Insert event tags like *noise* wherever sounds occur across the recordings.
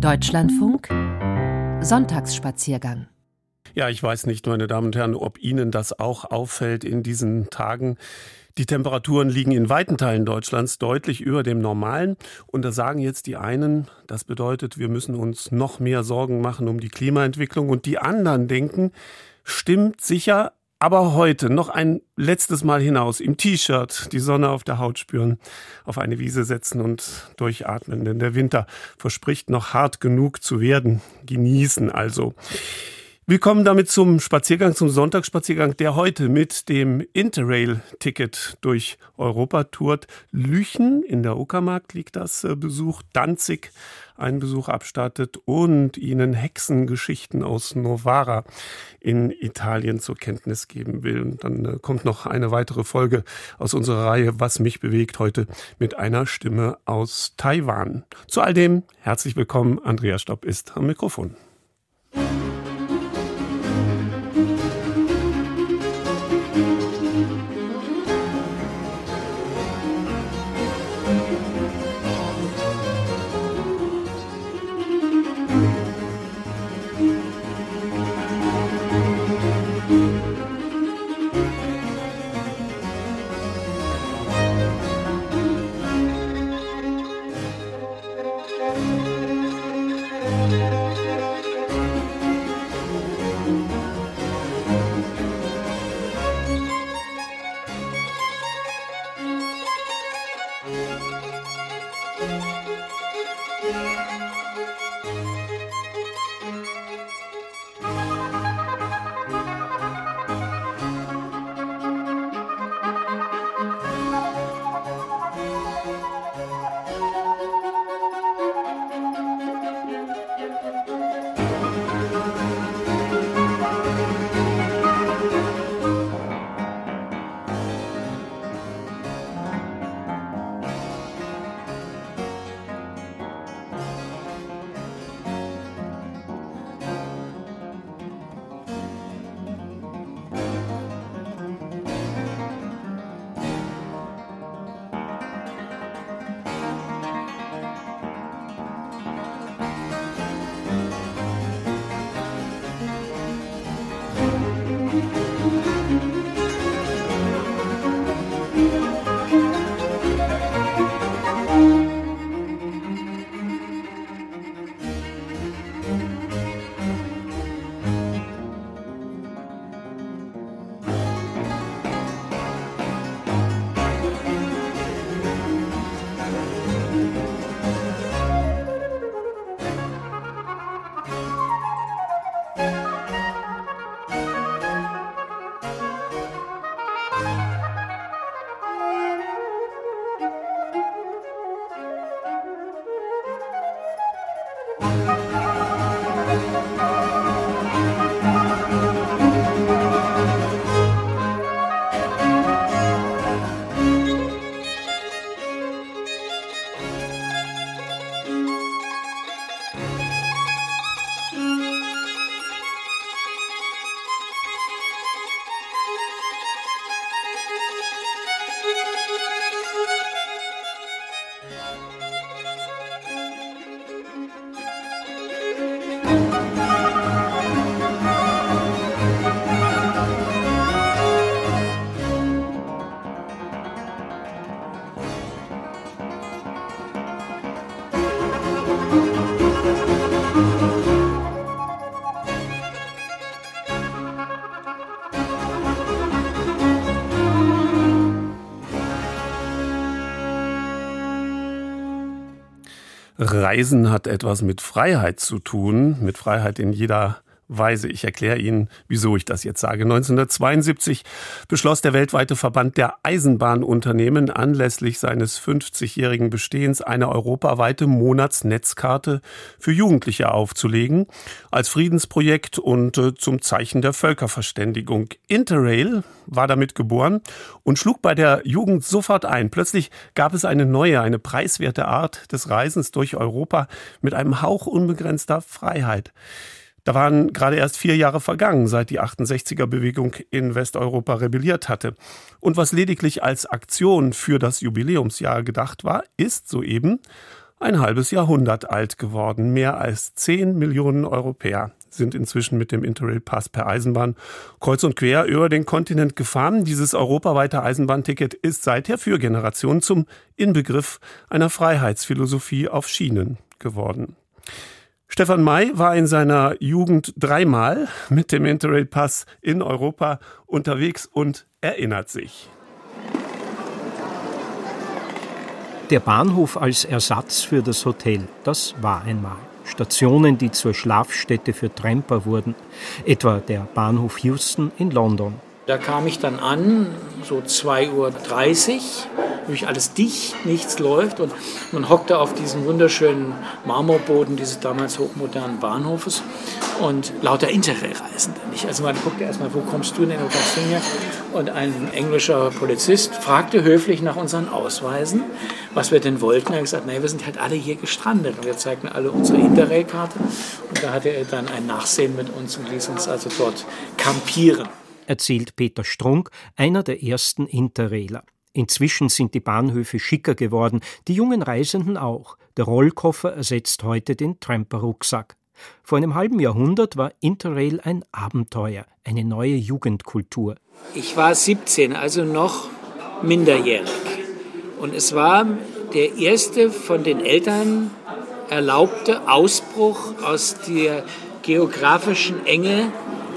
Deutschlandfunk Sonntagsspaziergang ja, ich weiß nicht, meine Damen und Herren, ob Ihnen das auch auffällt in diesen Tagen. Die Temperaturen liegen in weiten Teilen Deutschlands deutlich über dem Normalen. Und da sagen jetzt die einen, das bedeutet, wir müssen uns noch mehr Sorgen machen um die Klimaentwicklung. Und die anderen denken, stimmt sicher, aber heute noch ein letztes Mal hinaus im T-Shirt die Sonne auf der Haut spüren, auf eine Wiese setzen und durchatmen. Denn der Winter verspricht noch hart genug zu werden. Genießen also. Wir kommen damit zum Spaziergang, zum Sonntagsspaziergang, der heute mit dem Interrail-Ticket durch Europa tourt. Lüchen in der Uckermark liegt das äh, Besuch, Danzig einen Besuch abstattet und Ihnen Hexengeschichten aus Novara in Italien zur Kenntnis geben will. Und dann äh, kommt noch eine weitere Folge aus unserer Reihe Was mich bewegt heute mit einer Stimme aus Taiwan. Zu all dem herzlich willkommen. Andrea Stopp ist am Mikrofon. Reisen hat etwas mit Freiheit zu tun, mit Freiheit in jeder Weise. Ich erkläre Ihnen, wieso ich das jetzt sage. 1972 beschloss der weltweite Verband der Eisenbahnunternehmen anlässlich seines 50-jährigen Bestehens eine europaweite Monatsnetzkarte für Jugendliche aufzulegen, als Friedensprojekt und äh, zum Zeichen der Völkerverständigung. Interrail war damit geboren und schlug bei der Jugend sofort ein. Plötzlich gab es eine neue, eine preiswerte Art des Reisens durch Europa mit einem Hauch unbegrenzter Freiheit. Da waren gerade erst vier Jahre vergangen, seit die 68er-Bewegung in Westeuropa rebelliert hatte. Und was lediglich als Aktion für das Jubiläumsjahr gedacht war, ist soeben ein halbes Jahrhundert alt geworden. Mehr als 10 Millionen Europäer sind inzwischen mit dem Interrail-Pass per Eisenbahn kreuz und quer über den Kontinent gefahren. Dieses europaweite Eisenbahnticket ist seither für Generationen zum Inbegriff einer Freiheitsphilosophie auf Schienen geworden. Stefan May war in seiner Jugend dreimal mit dem Interrail-Pass in Europa unterwegs und erinnert sich. Der Bahnhof als Ersatz für das Hotel, das war einmal. Stationen, die zur Schlafstätte für Tramper wurden, etwa der Bahnhof Houston in London. Da kam ich dann an, so 2.30 Uhr, wirklich alles dicht, nichts läuft und man hockte auf diesem wunderschönen Marmorboden dieses damals hochmodernen Bahnhofes und lauter Interrail-Reisende. Also man guckte erstmal, wo kommst du denn, wo kommst du her? Und ein englischer Polizist fragte höflich nach unseren Ausweisen, was wir denn wollten. Er hat gesagt, nein, wir sind halt alle hier gestrandet und wir zeigten alle unsere Interrail-Karte und da hatte er dann ein Nachsehen mit uns und ließ uns also dort kampieren erzählt Peter Strunk, einer der ersten Interrailer. Inzwischen sind die Bahnhöfe schicker geworden, die jungen Reisenden auch. Der Rollkoffer ersetzt heute den Tramper-Rucksack. Vor einem halben Jahrhundert war Interrail ein Abenteuer, eine neue Jugendkultur. Ich war 17, also noch minderjährig. Und es war der erste von den Eltern erlaubte Ausbruch aus der geografischen Enge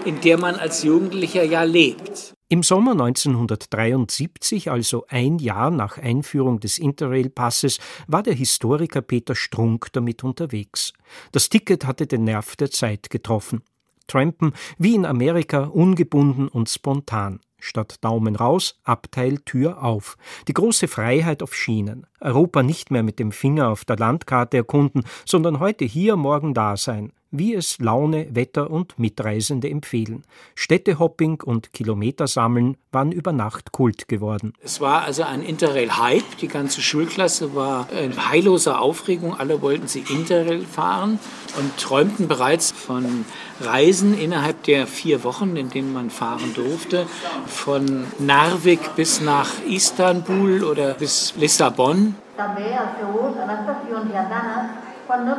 in der man als Jugendlicher ja lebt. Im Sommer 1973, also ein Jahr nach Einführung des Interrail-Passes, war der Historiker Peter Strunk damit unterwegs. Das Ticket hatte den Nerv der Zeit getroffen. Trampen wie in Amerika ungebunden und spontan. Statt Daumen raus, Abteil Tür auf. Die große Freiheit auf Schienen. Europa nicht mehr mit dem Finger auf der Landkarte erkunden, sondern heute hier, morgen da sein wie es Laune, Wetter und Mitreisende empfehlen. Städtehopping und Kilometersammeln waren über Nacht Kult geworden. Es war also ein Interrail-Hype. Die ganze Schulklasse war in heilloser Aufregung. Alle wollten sie Interrail fahren und träumten bereits von Reisen innerhalb der vier Wochen, in denen man fahren durfte. Von Narvik bis nach Istanbul oder bis Lissabon. També el seu ús en estacions i andanes quan no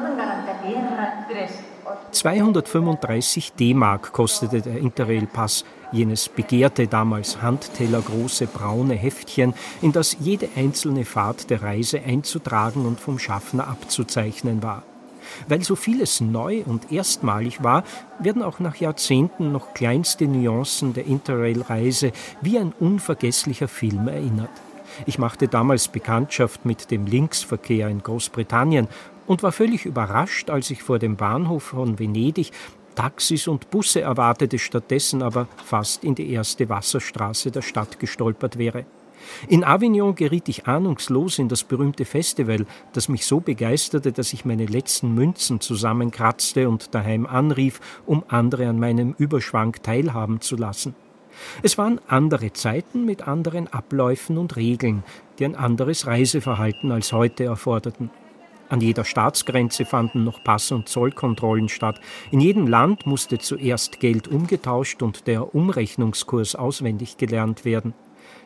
235 D-Mark kostete der Interrail-Pass, jenes begehrte damals handtellergroße braune Heftchen, in das jede einzelne Fahrt der Reise einzutragen und vom Schaffner abzuzeichnen war. Weil so vieles neu und erstmalig war, werden auch nach Jahrzehnten noch kleinste Nuancen der Interrail-Reise wie ein unvergesslicher Film erinnert. Ich machte damals Bekanntschaft mit dem Linksverkehr in Großbritannien und war völlig überrascht, als ich vor dem Bahnhof von Venedig Taxis und Busse erwartete, stattdessen aber fast in die erste Wasserstraße der Stadt gestolpert wäre. In Avignon geriet ich ahnungslos in das berühmte Festival, das mich so begeisterte, dass ich meine letzten Münzen zusammenkratzte und daheim anrief, um andere an meinem Überschwang teilhaben zu lassen. Es waren andere Zeiten mit anderen Abläufen und Regeln, die ein anderes Reiseverhalten als heute erforderten. An jeder Staatsgrenze fanden noch Pass- und Zollkontrollen statt. In jedem Land musste zuerst Geld umgetauscht und der Umrechnungskurs auswendig gelernt werden.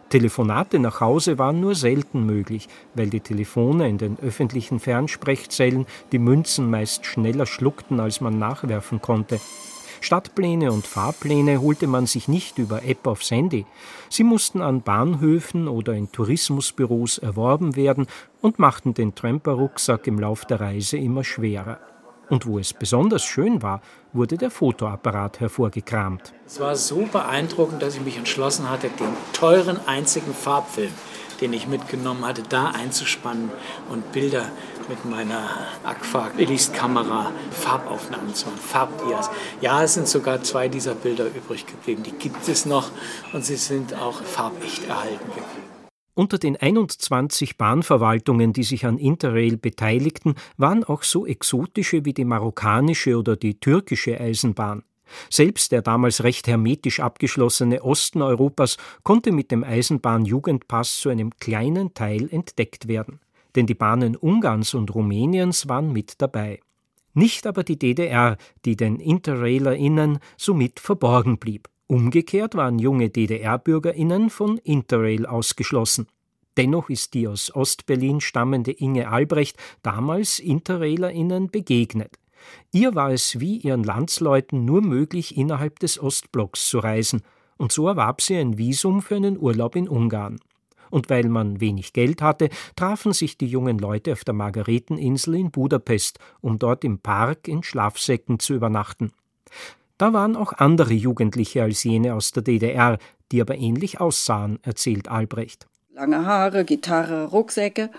Telefonate nach Hause waren nur selten möglich, weil die Telefone in den öffentlichen Fernsprechzellen die Münzen meist schneller schluckten, als man nachwerfen konnte. Stadtpläne und Fahrpläne holte man sich nicht über App aufs Handy. Sie mussten an Bahnhöfen oder in Tourismusbüros erworben werden und machten den Tramper-Rucksack im Lauf der Reise immer schwerer. Und wo es besonders schön war, wurde der Fotoapparat hervorgekramt. Es war so beeindruckend, dass ich mich entschlossen hatte, den teuren einzigen Farbfilm, den ich mitgenommen hatte, da einzuspannen und Bilder mit meiner Agfa Willys Kamera Farbaufnahmen zu machen, Farbdias. Ja, es sind sogar zwei dieser Bilder übrig geblieben. Die gibt es noch und sie sind auch farbecht erhalten geblieben. Unter den 21 Bahnverwaltungen, die sich an Interrail beteiligten, waren auch so exotische wie die marokkanische oder die türkische Eisenbahn. Selbst der damals recht hermetisch abgeschlossene Osten Europas konnte mit dem Eisenbahnjugendpass zu einem kleinen Teil entdeckt werden denn die Bahnen Ungarns und Rumäniens waren mit dabei. Nicht aber die DDR, die den InterrailerInnen somit verborgen blieb. Umgekehrt waren junge DDR-BürgerInnen von Interrail ausgeschlossen. Dennoch ist die aus Ostberlin stammende Inge Albrecht damals InterrailerInnen begegnet. Ihr war es wie ihren Landsleuten nur möglich, innerhalb des Ostblocks zu reisen, und so erwarb sie ein Visum für einen Urlaub in Ungarn. Und weil man wenig Geld hatte, trafen sich die jungen Leute auf der Margareteninsel in Budapest, um dort im Park in Schlafsäcken zu übernachten. Da waren auch andere Jugendliche als jene aus der DDR, die aber ähnlich aussahen, erzählt Albrecht. Lange Haare, Gitarre, Rucksäcke,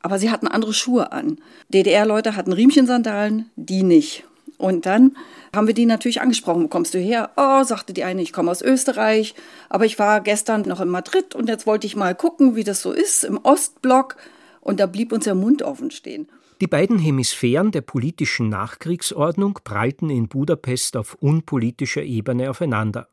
aber sie hatten andere Schuhe an. DDR-Leute hatten Riemchensandalen, die nicht. Und dann haben wir die natürlich angesprochen. Wo kommst du her? Oh, sagte die eine, ich komme aus Österreich, aber ich war gestern noch in Madrid und jetzt wollte ich mal gucken, wie das so ist im Ostblock. Und da blieb uns der Mund offen stehen. Die beiden Hemisphären der politischen Nachkriegsordnung prallten in Budapest auf unpolitischer Ebene aufeinander.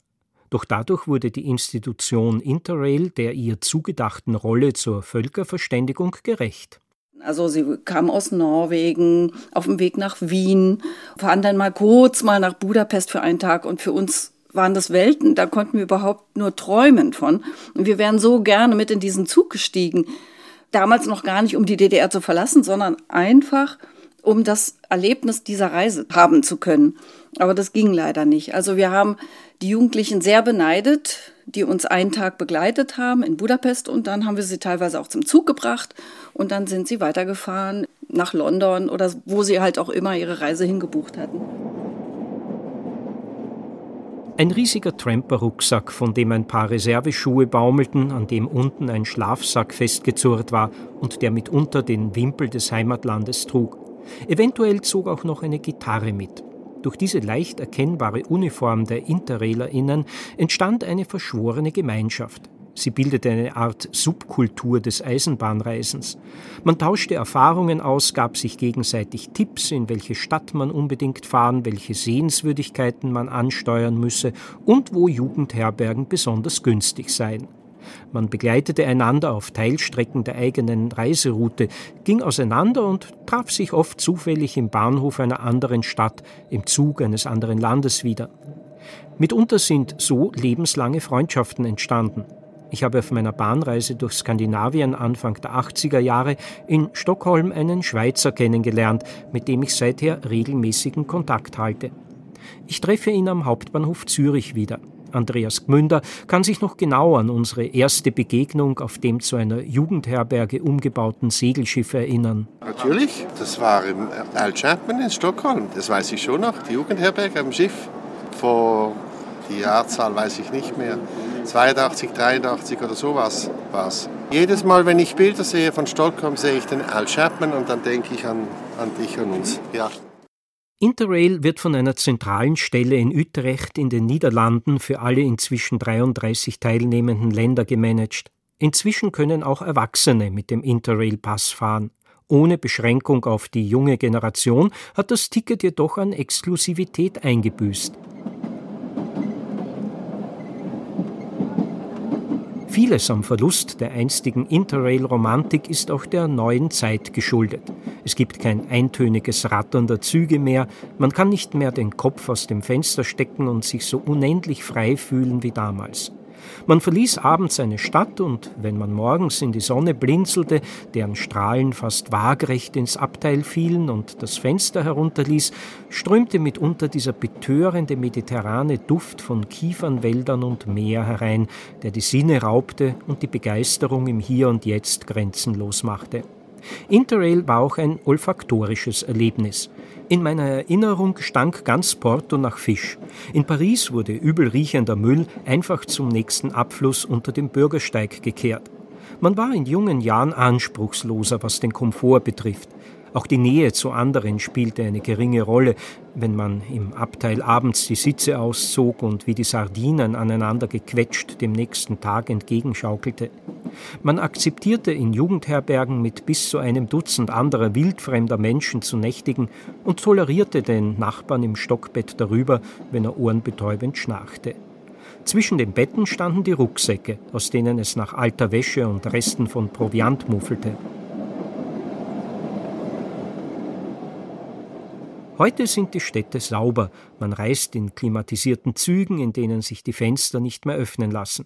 Doch dadurch wurde die Institution Interrail der ihr zugedachten Rolle zur Völkerverständigung gerecht. Also sie kamen aus Norwegen auf dem Weg nach Wien, fahren dann mal kurz mal nach Budapest für einen Tag und für uns waren das Welten, da konnten wir überhaupt nur träumen von. Und wir wären so gerne mit in diesen Zug gestiegen. Damals noch gar nicht, um die DDR zu verlassen, sondern einfach, um das Erlebnis dieser Reise haben zu können. Aber das ging leider nicht. Also wir haben die Jugendlichen sehr beneidet, die uns einen Tag begleitet haben in Budapest und dann haben wir sie teilweise auch zum Zug gebracht und dann sind sie weitergefahren nach London oder wo sie halt auch immer ihre Reise hingebucht hatten. Ein riesiger Tramper-Rucksack, von dem ein paar Reserveschuhe baumelten, an dem unten ein Schlafsack festgezurrt war und der mitunter den Wimpel des Heimatlandes trug. Eventuell zog auch noch eine Gitarre mit. Durch diese leicht erkennbare Uniform der InterrailerInnen entstand eine verschworene Gemeinschaft. Sie bildete eine Art Subkultur des Eisenbahnreisens. Man tauschte Erfahrungen aus, gab sich gegenseitig Tipps, in welche Stadt man unbedingt fahren, welche Sehenswürdigkeiten man ansteuern müsse und wo Jugendherbergen besonders günstig seien. Man begleitete einander auf Teilstrecken der eigenen Reiseroute, ging auseinander und traf sich oft zufällig im Bahnhof einer anderen Stadt, im Zug eines anderen Landes wieder. Mitunter sind so lebenslange Freundschaften entstanden. Ich habe auf meiner Bahnreise durch Skandinavien Anfang der 80er Jahre in Stockholm einen Schweizer kennengelernt, mit dem ich seither regelmäßigen Kontakt halte. Ich treffe ihn am Hauptbahnhof Zürich wieder. Andreas Gmünder kann sich noch genau an unsere erste Begegnung auf dem zu einer Jugendherberge umgebauten Segelschiff erinnern. Natürlich, das war im Al Chapman in Stockholm, das weiß ich schon noch, die Jugendherberge am Schiff. Vor die Jahrzahl weiß ich nicht mehr. 82, 83 oder sowas war es. Jedes Mal, wenn ich Bilder sehe von Stockholm, sehe ich den Al Chapman und dann denke ich an, an dich und uns. Ja. Interrail wird von einer zentralen Stelle in Utrecht in den Niederlanden für alle inzwischen 33 teilnehmenden Länder gemanagt. Inzwischen können auch Erwachsene mit dem Interrail-Pass fahren. Ohne Beschränkung auf die junge Generation hat das Ticket jedoch an Exklusivität eingebüßt. Vieles am Verlust der einstigen Interrail-Romantik ist auch der neuen Zeit geschuldet. Es gibt kein eintöniges Rattern der Züge mehr, man kann nicht mehr den Kopf aus dem Fenster stecken und sich so unendlich frei fühlen wie damals. Man verließ abends eine Stadt und wenn man morgens in die Sonne blinzelte, deren Strahlen fast waagrecht ins Abteil fielen und das Fenster herunterließ, strömte mitunter dieser betörende mediterrane Duft von Kiefernwäldern und Meer herein, der die Sinne raubte und die Begeisterung im Hier und Jetzt grenzenlos machte. Interrail war auch ein olfaktorisches Erlebnis. In meiner Erinnerung stank ganz Porto nach Fisch. In Paris wurde übelriechender Müll einfach zum nächsten Abfluss unter dem Bürgersteig gekehrt. Man war in jungen Jahren anspruchsloser, was den Komfort betrifft. Auch die Nähe zu anderen spielte eine geringe Rolle, wenn man im Abteil abends die Sitze auszog und wie die Sardinen aneinander gequetscht dem nächsten Tag entgegenschaukelte. Man akzeptierte in Jugendherbergen mit bis zu einem Dutzend anderer wildfremder Menschen zu nächtigen und tolerierte den Nachbarn im Stockbett darüber, wenn er ohrenbetäubend schnarchte. Zwischen den Betten standen die Rucksäcke, aus denen es nach alter Wäsche und Resten von Proviant muffelte. Heute sind die Städte sauber, man reist in klimatisierten Zügen, in denen sich die Fenster nicht mehr öffnen lassen.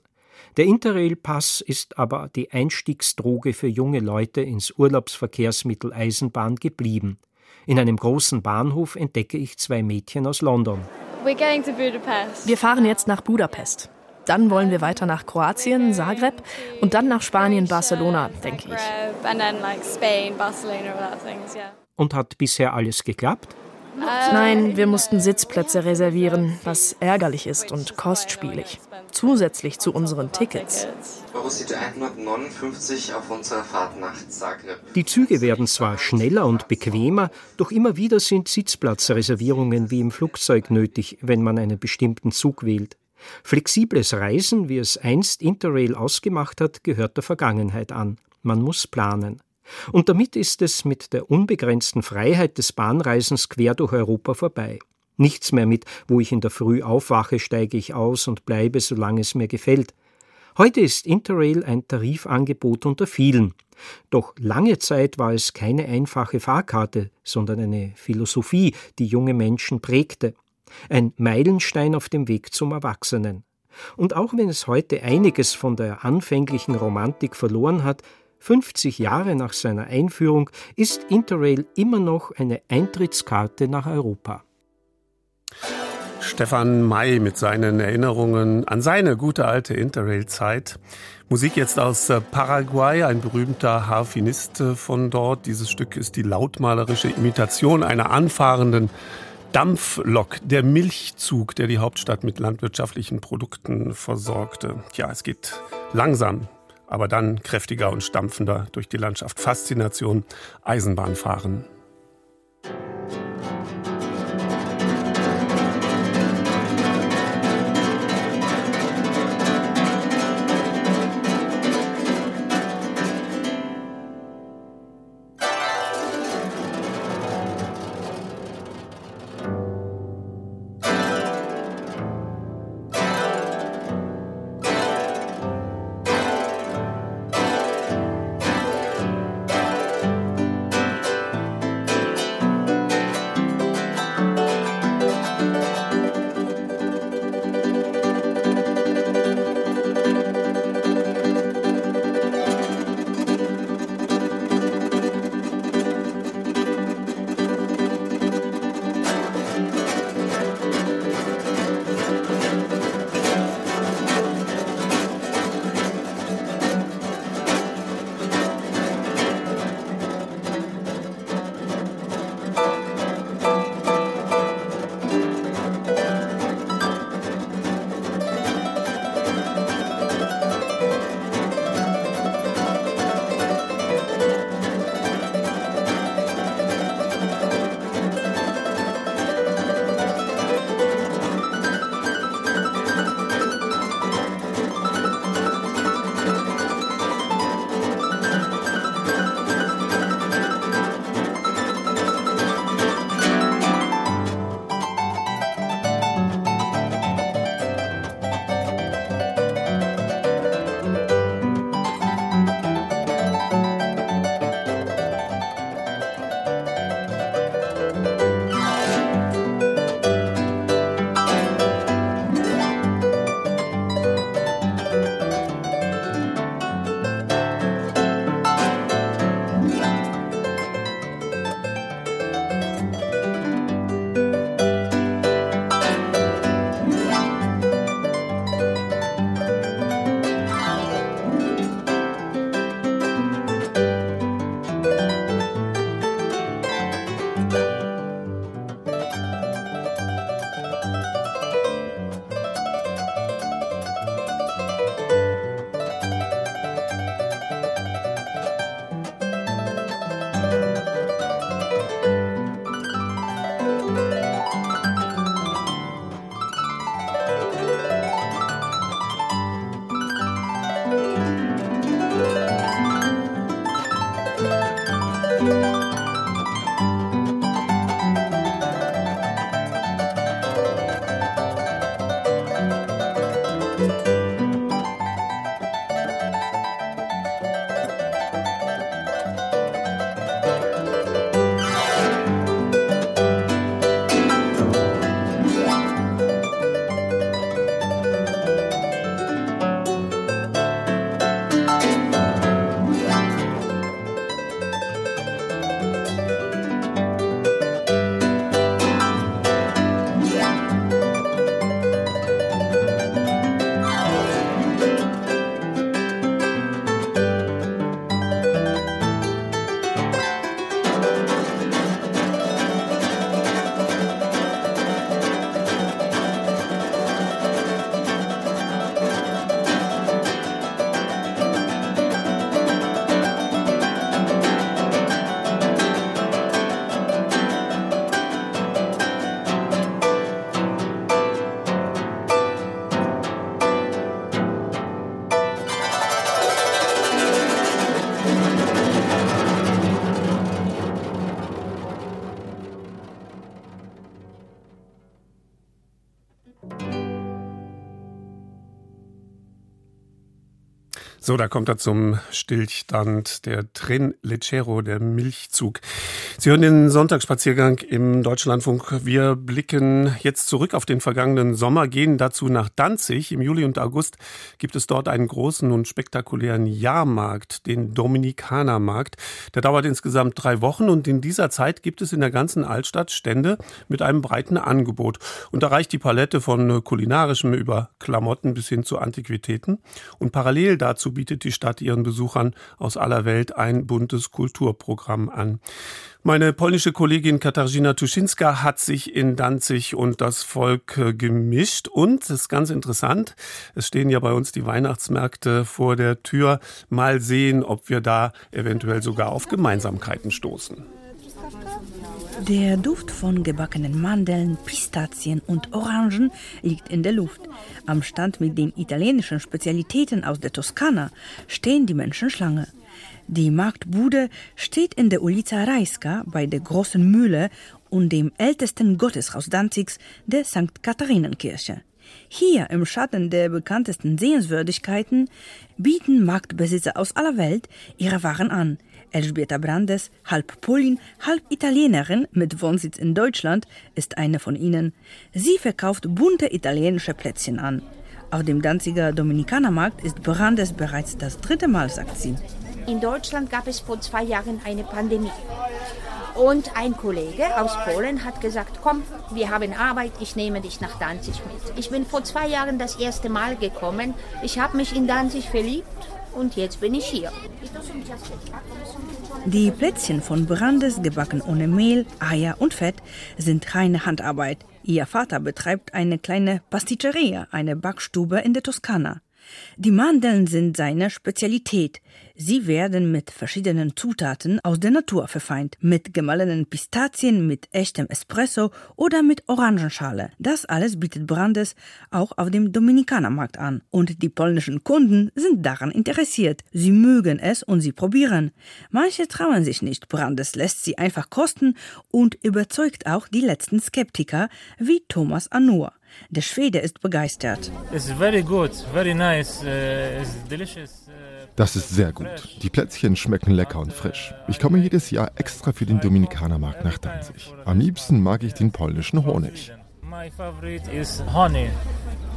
Der Interrail-Pass ist aber die Einstiegsdroge für junge Leute ins Urlaubsverkehrsmittel Eisenbahn geblieben. In einem großen Bahnhof entdecke ich zwei Mädchen aus London. Wir fahren jetzt nach Budapest. Dann wollen wir weiter nach Kroatien, Zagreb und dann nach Spanien, Barcelona, denke ich. Und hat bisher alles geklappt? Nein, wir mussten Sitzplätze reservieren, was ärgerlich ist und kostspielig. Zusätzlich zu unseren Tickets. auf unserer Fahrt nach Zagreb. Die Züge werden zwar schneller und bequemer, doch immer wieder sind Sitzplatzreservierungen wie im Flugzeug nötig, wenn man einen bestimmten Zug wählt. Flexibles Reisen, wie es einst Interrail ausgemacht hat, gehört der Vergangenheit an. Man muss planen. Und damit ist es mit der unbegrenzten Freiheit des Bahnreisens quer durch Europa vorbei. Nichts mehr mit, wo ich in der Früh aufwache, steige ich aus und bleibe, solange es mir gefällt. Heute ist Interrail ein Tarifangebot unter vielen. Doch lange Zeit war es keine einfache Fahrkarte, sondern eine Philosophie, die junge Menschen prägte. Ein Meilenstein auf dem Weg zum Erwachsenen. Und auch wenn es heute einiges von der anfänglichen Romantik verloren hat, 50 Jahre nach seiner Einführung ist Interrail immer noch eine Eintrittskarte nach Europa. Stefan May mit seinen Erinnerungen an seine gute alte Interrail-Zeit. Musik jetzt aus äh, Paraguay, ein berühmter Harfinist äh, von dort. Dieses Stück ist die lautmalerische Imitation einer anfahrenden Dampflok, der Milchzug, der die Hauptstadt mit landwirtschaftlichen Produkten versorgte. Ja, es geht langsam aber dann kräftiger und stampfender durch die Landschaft. Faszination Eisenbahnfahren. So, da kommt er zum Stillstand, der Tren Leggero, der Milchzug. Sie hören den Sonntagsspaziergang im Deutschlandfunk. Wir blicken jetzt zurück auf den vergangenen Sommer, gehen dazu nach Danzig. Im Juli und August gibt es dort einen großen und spektakulären Jahrmarkt, den Dominikanermarkt. Der dauert insgesamt drei Wochen und in dieser Zeit gibt es in der ganzen Altstadt Stände mit einem breiten Angebot. Und da reicht die Palette von kulinarischem über Klamotten bis hin zu Antiquitäten. Und parallel dazu bietet die Stadt ihren Besuchern aus aller Welt ein buntes Kulturprogramm an. Meine polnische Kollegin Katarzyna Tuschinska hat sich in Danzig und das Volk äh, gemischt und das ist ganz interessant. Es stehen ja bei uns die Weihnachtsmärkte vor der Tür. Mal sehen, ob wir da eventuell sogar auf Gemeinsamkeiten stoßen. Der Duft von gebackenen Mandeln, Pistazien und Orangen liegt in der Luft. Am Stand mit den italienischen Spezialitäten aus der Toskana stehen die Menschen Schlange. Die Marktbude steht in der Ulica Rajska bei der großen Mühle und dem ältesten Gotteshaus Danzigs, der St. Katharinenkirche. Hier im Schatten der bekanntesten Sehenswürdigkeiten bieten Marktbesitzer aus aller Welt ihre Waren an – Elżbieta Brandes, halb Polin, halb Italienerin mit Wohnsitz in Deutschland, ist eine von ihnen. Sie verkauft bunte italienische Plätzchen an. Auf dem Danziger Dominikanermarkt ist Brandes bereits das dritte Mal, sagt sie. In Deutschland gab es vor zwei Jahren eine Pandemie. Und ein Kollege aus Polen hat gesagt, komm, wir haben Arbeit, ich nehme dich nach Danzig mit. Ich bin vor zwei Jahren das erste Mal gekommen. Ich habe mich in Danzig verliebt und jetzt bin ich hier. Die Plätzchen von Brandes, gebacken ohne Mehl, Eier und Fett, sind reine Handarbeit. Ihr Vater betreibt eine kleine Pasticceria, eine Backstube in der Toskana. Die Mandeln sind seine Spezialität. Sie werden mit verschiedenen Zutaten aus der Natur verfeint, mit gemahlenen Pistazien, mit echtem Espresso oder mit Orangenschale. Das alles bietet Brandes auch auf dem Dominikanermarkt an. Und die polnischen Kunden sind daran interessiert. Sie mögen es und sie probieren. Manche trauen sich nicht. Brandes lässt sie einfach kosten und überzeugt auch die letzten Skeptiker wie Thomas Anur. Der Schwede ist begeistert. Uh, das ist sehr gut. Die Plätzchen schmecken lecker und frisch. Ich komme jedes Jahr extra für den Dominikanermarkt nach Danzig. Am liebsten mag ich den polnischen Honig. My favorite is honey.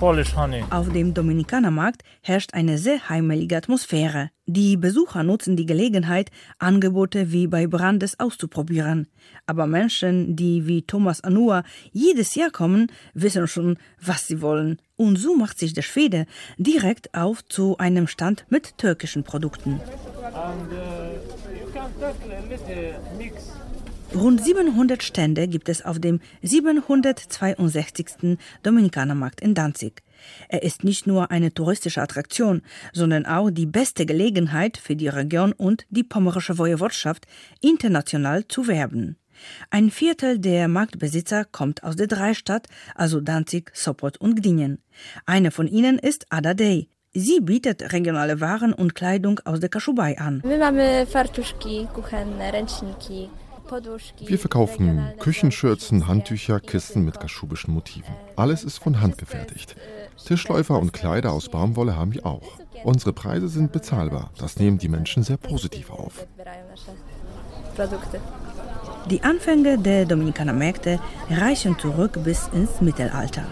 Polish honey. Auf dem Dominikanermarkt herrscht eine sehr heimelige Atmosphäre. Die Besucher nutzen die Gelegenheit, Angebote wie bei Brandes auszuprobieren. Aber Menschen, die wie Thomas Anua jedes Jahr kommen, wissen schon, was sie wollen. Und so macht sich der Schwede direkt auf zu einem Stand mit türkischen Produkten. And, uh, Rund 700 Stände gibt es auf dem 762. Dominikanermarkt in Danzig. Er ist nicht nur eine touristische Attraktion, sondern auch die beste Gelegenheit für die Region und die pommerische Woiwodschaft international zu werben. Ein Viertel der Marktbesitzer kommt aus der Dreistadt, also Danzig, Sopot und Gdynia. Eine von ihnen ist Ada Day. Sie bietet regionale Waren und Kleidung aus der Kaschubei an. My mamy fartuszki kuchenne, ręczniki. Wir verkaufen Küchenschürzen, Handtücher, Kisten mit kaschubischen Motiven. Alles ist von Hand gefertigt. Tischläufer und Kleider aus Baumwolle haben wir auch. Unsere Preise sind bezahlbar. Das nehmen die Menschen sehr positiv auf. Die Anfänge der Dominikanermärkte reichen zurück bis ins Mittelalter.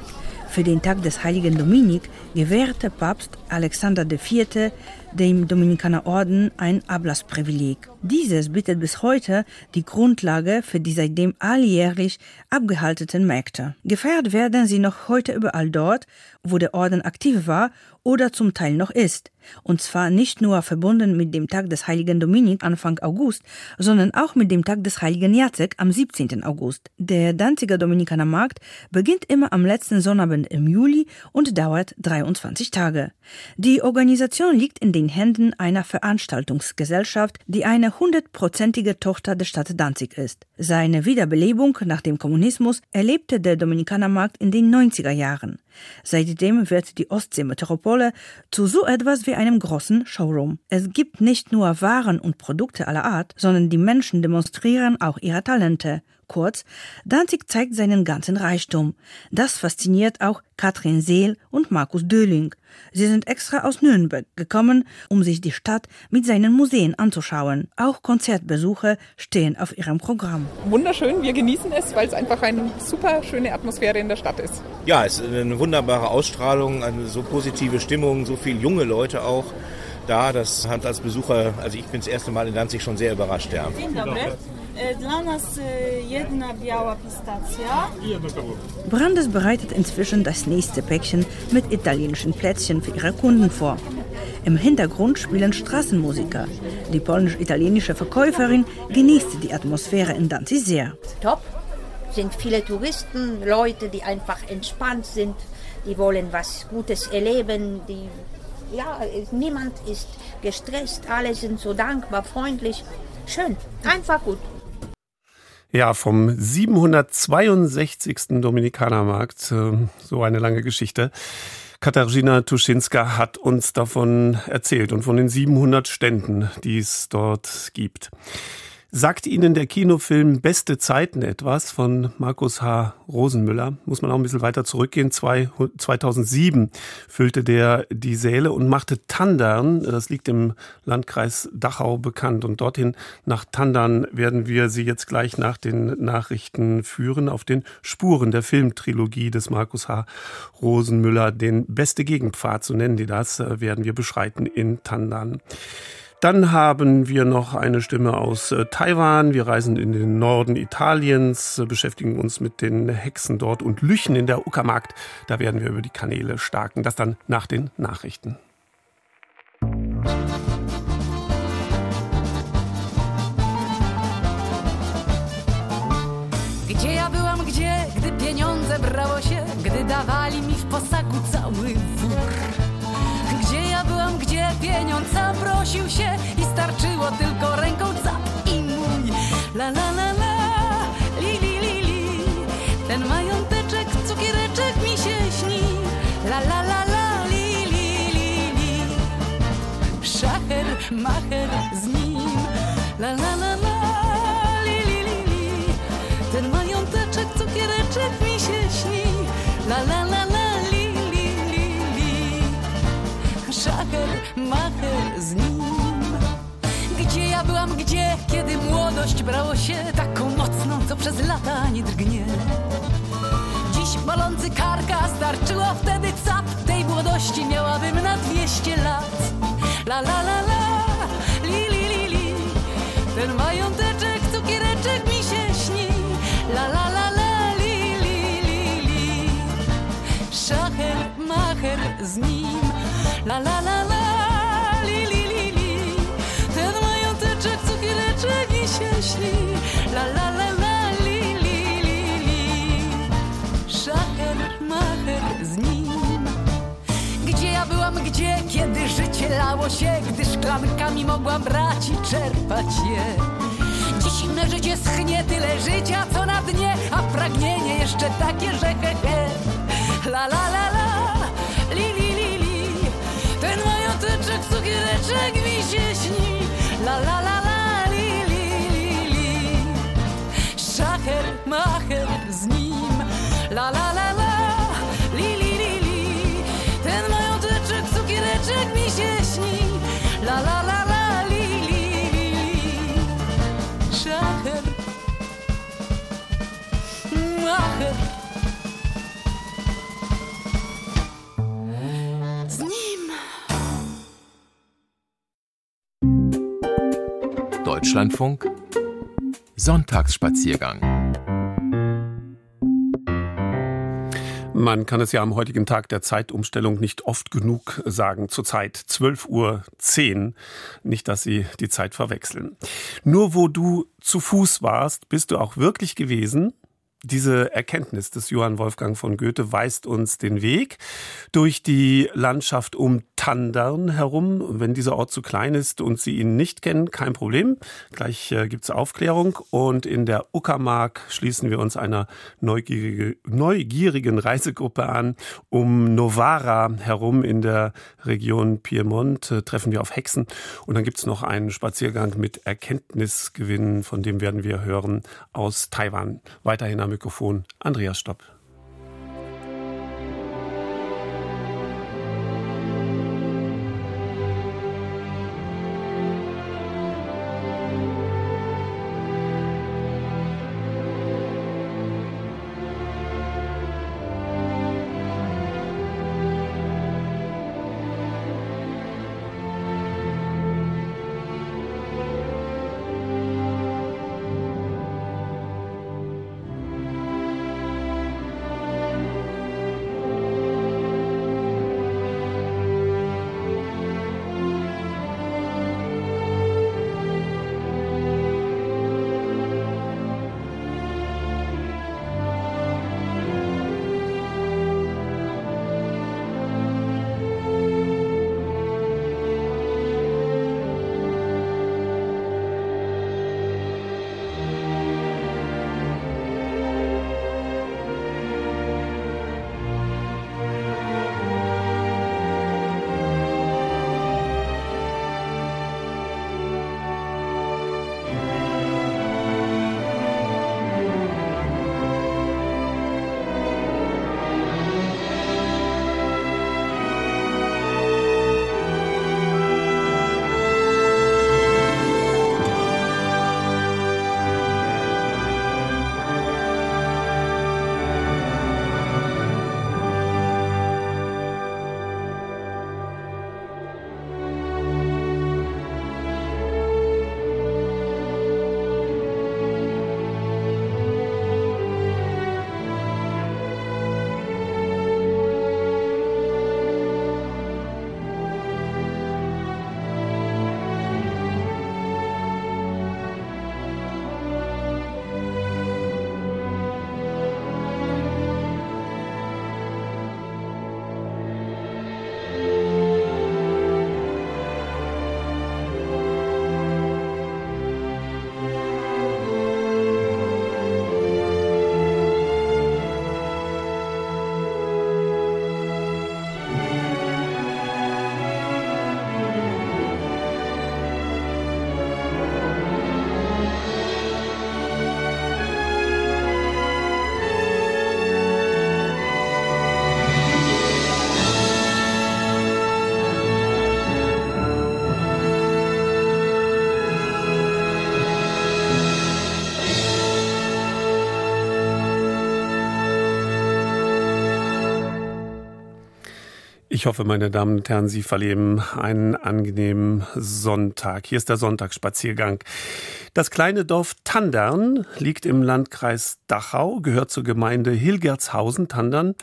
Für den Tag des heiligen Dominik gewährte Papst Alexander IV. Dem Dominikanerorden ein Ablassprivileg. Dieses bietet bis heute die Grundlage für die seitdem alljährlich abgehaltenen Märkte. Gefeiert werden sie noch heute überall dort, wo der Orden aktiv war oder zum Teil noch ist. Und zwar nicht nur verbunden mit dem Tag des heiligen Dominik Anfang August, sondern auch mit dem Tag des heiligen Jacek am 17. August. Der Danziger Dominikanermarkt beginnt immer am letzten Sonnabend im Juli und dauert 23 Tage. Die Organisation liegt in den Händen einer Veranstaltungsgesellschaft, die eine hundertprozentige Tochter der Stadt Danzig ist. Seine Wiederbelebung nach dem Kommunismus erlebte der Dominikanermarkt in den 90er Jahren. Seitdem wird die Ostseemetropole zu so etwas wie einem großen Showroom. Es gibt nicht nur Waren und Produkte aller Art, sondern die Menschen demonstrieren auch ihre Talente, Kurz, Danzig zeigt seinen ganzen Reichtum. Das fasziniert auch Katrin Seel und Markus Döling. Sie sind extra aus Nürnberg gekommen, um sich die Stadt mit seinen Museen anzuschauen. Auch Konzertbesuche stehen auf ihrem Programm. Wunderschön, wir genießen es, weil es einfach eine super schöne Atmosphäre in der Stadt ist. Ja, es ist eine wunderbare Ausstrahlung, eine so positive Stimmung, so viele junge Leute auch da. Das hat als Besucher, also ich bin das erste Mal in Danzig schon sehr überrascht. Ja. Brandes bereitet inzwischen das nächste Päckchen mit italienischen Plätzchen für ihre Kunden vor. Im Hintergrund spielen Straßenmusiker. Die polnisch-italienische Verkäuferin genießt die Atmosphäre in Danzig sehr. Top sind viele Touristen, Leute, die einfach entspannt sind, die wollen was Gutes erleben, die ja, niemand ist gestresst, alle sind so dankbar, freundlich. Schön, einfach gut. Ja, vom 762. Dominikanermarkt, äh, so eine lange Geschichte. Katharina Tuschinska hat uns davon erzählt und von den 700 Ständen, die es dort gibt. Sagt Ihnen der Kinofilm Beste Zeiten etwas von Markus H. Rosenmüller? Muss man auch ein bisschen weiter zurückgehen. 2007 füllte der die Säle und machte Tandern, das liegt im Landkreis Dachau bekannt. Und dorthin nach Tandern werden wir Sie jetzt gleich nach den Nachrichten führen, auf den Spuren der Filmtrilogie des Markus H. Rosenmüller. Den beste Gegenpfad, so nennen die das, werden wir beschreiten in Tandern. Dann haben wir noch eine Stimme aus äh, Taiwan. Wir reisen in den Norden Italiens, äh, beschäftigen uns mit den Hexen dort und Lüchen in der Uckermarkt. Da werden wir über die Kanäle starken. Das dann nach den Nachrichten. Gdzie ja byłam, gdzie, gdy pieniądze brało się, gdy dawali mi w posaku cały zaprosił się i starczyło tylko ręką. Cap i mój. La la la la. Li li li li. Ten mająteczek, cukiereczek mi się śni. La la la la. Li li li li. Szacher, macher z nim. La la la la. Li li li li. Ten mająteczek, cukiereczek mi się śni. La la la la. Szacher, macher z nim. Byłam, gdzie, kiedy młodość brało się taką mocną, co przez lata nie drgnie. Dziś bolący karka starczyło wtedy cap tej młodości miałabym na dwieście lat. La la la la, li li li li, ten mająteczek, cukiereczek mi się śni. La la la la, li li li li, szacher, macher z nim. La la la la, gdzie, kiedy życie lało się Gdy szklankami mogłam brać i czerpać je. Dziś inne życie schnie tyle życia, co na dnie A pragnienie jeszcze takie, że he, he. La la la la, li li motyczek, cukiereczek mi się śni. La la la la li li li li. Szacher, macher z nim. La la la la Deutschlandfunk Sonntagsspaziergang Man kann es ja am heutigen Tag der Zeitumstellung nicht oft genug sagen. Zurzeit 12.10 Uhr. Nicht, dass Sie die Zeit verwechseln. Nur wo du zu Fuß warst, bist du auch wirklich gewesen? Diese Erkenntnis des Johann Wolfgang von Goethe weist uns den Weg durch die Landschaft um Tandern herum. Wenn dieser Ort zu klein ist und Sie ihn nicht kennen, kein Problem. Gleich äh, gibt es Aufklärung. Und in der Uckermark schließen wir uns einer neugierige, neugierigen Reisegruppe an. Um Novara herum in der Region Piemont äh, treffen wir auf Hexen. Und dann gibt es noch einen Spaziergang mit Erkenntnisgewinnen, von dem werden wir hören aus Taiwan. Weiterhin am Mikrofon Andreas Stopp. Ich hoffe, meine Damen und Herren, Sie verleben einen angenehmen Sonntag. Hier ist der Sonntagsspaziergang. Das kleine Dorf Tandern liegt im Landkreis Dachau, gehört zur Gemeinde Hilgertshausen-Tandern.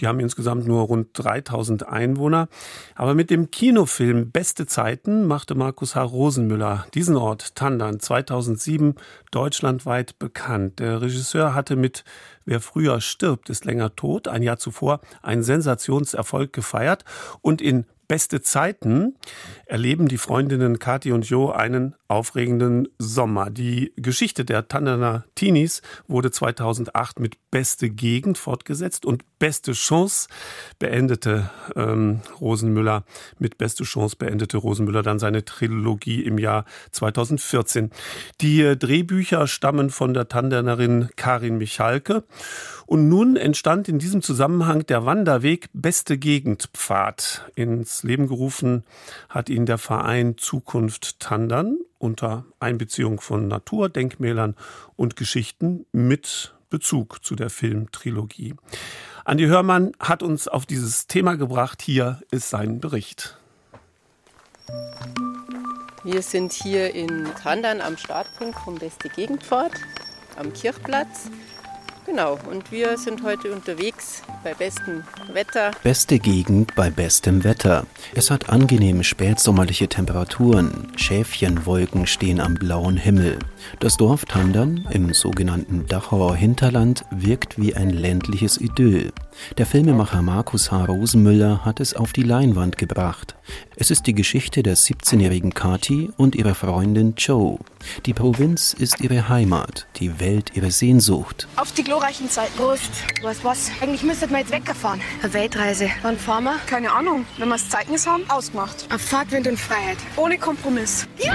Die haben insgesamt nur rund 3000 Einwohner. Aber mit dem Kinofilm Beste Zeiten machte Markus H. Rosenmüller diesen Ort Tandern 2007 deutschlandweit bekannt. Der Regisseur hatte mit Wer früher stirbt, ist länger tot. Ein Jahr zuvor einen Sensationserfolg gefeiert und in Beste Zeiten erleben die Freundinnen Kathi und Jo einen aufregenden Sommer. Die Geschichte der Tannerner Teenies wurde 2008 mit Beste Gegend fortgesetzt und Beste Chance beendete ähm, Rosenmüller mit Beste Chance beendete Rosenmüller dann seine Trilogie im Jahr 2014. Die äh, Drehbücher stammen von der Tandernerin Karin Michalke und nun entstand in diesem Zusammenhang der Wanderweg Beste Gegend-Pfad. Ins Leben gerufen hat ihn der Verein Zukunft Tandern unter Einbeziehung von Naturdenkmälern und Geschichten mit Bezug zu der Filmtrilogie. Andi Hörmann hat uns auf dieses Thema gebracht. Hier ist sein Bericht. Wir sind hier in Tandern am Startpunkt vom Beste Gegenpfad am Kirchplatz. Genau, und wir sind heute unterwegs bei bestem Wetter. Beste Gegend bei bestem Wetter. Es hat angenehme spätsommerliche Temperaturen. Schäfchenwolken stehen am blauen Himmel. Das Dorf Tandern im sogenannten Dachauer Hinterland wirkt wie ein ländliches Idyll. Der Filmemacher Markus H. Rosenmüller hat es auf die Leinwand gebracht. Es ist die Geschichte der 17-jährigen Kati und ihrer Freundin Joe. Die Provinz ist ihre Heimat, die Welt ihre Sehnsucht. Auf die glorreichen Zeiten. Prost. Was, was? Eigentlich müsstet wir jetzt weggefahren. Eine Weltreise. Wann fahren wir? Keine Ahnung. Wenn wir das Zeugnis haben, ausgemacht. Auf Fahrt, Wind und Freiheit. Ohne Kompromiss. Ja!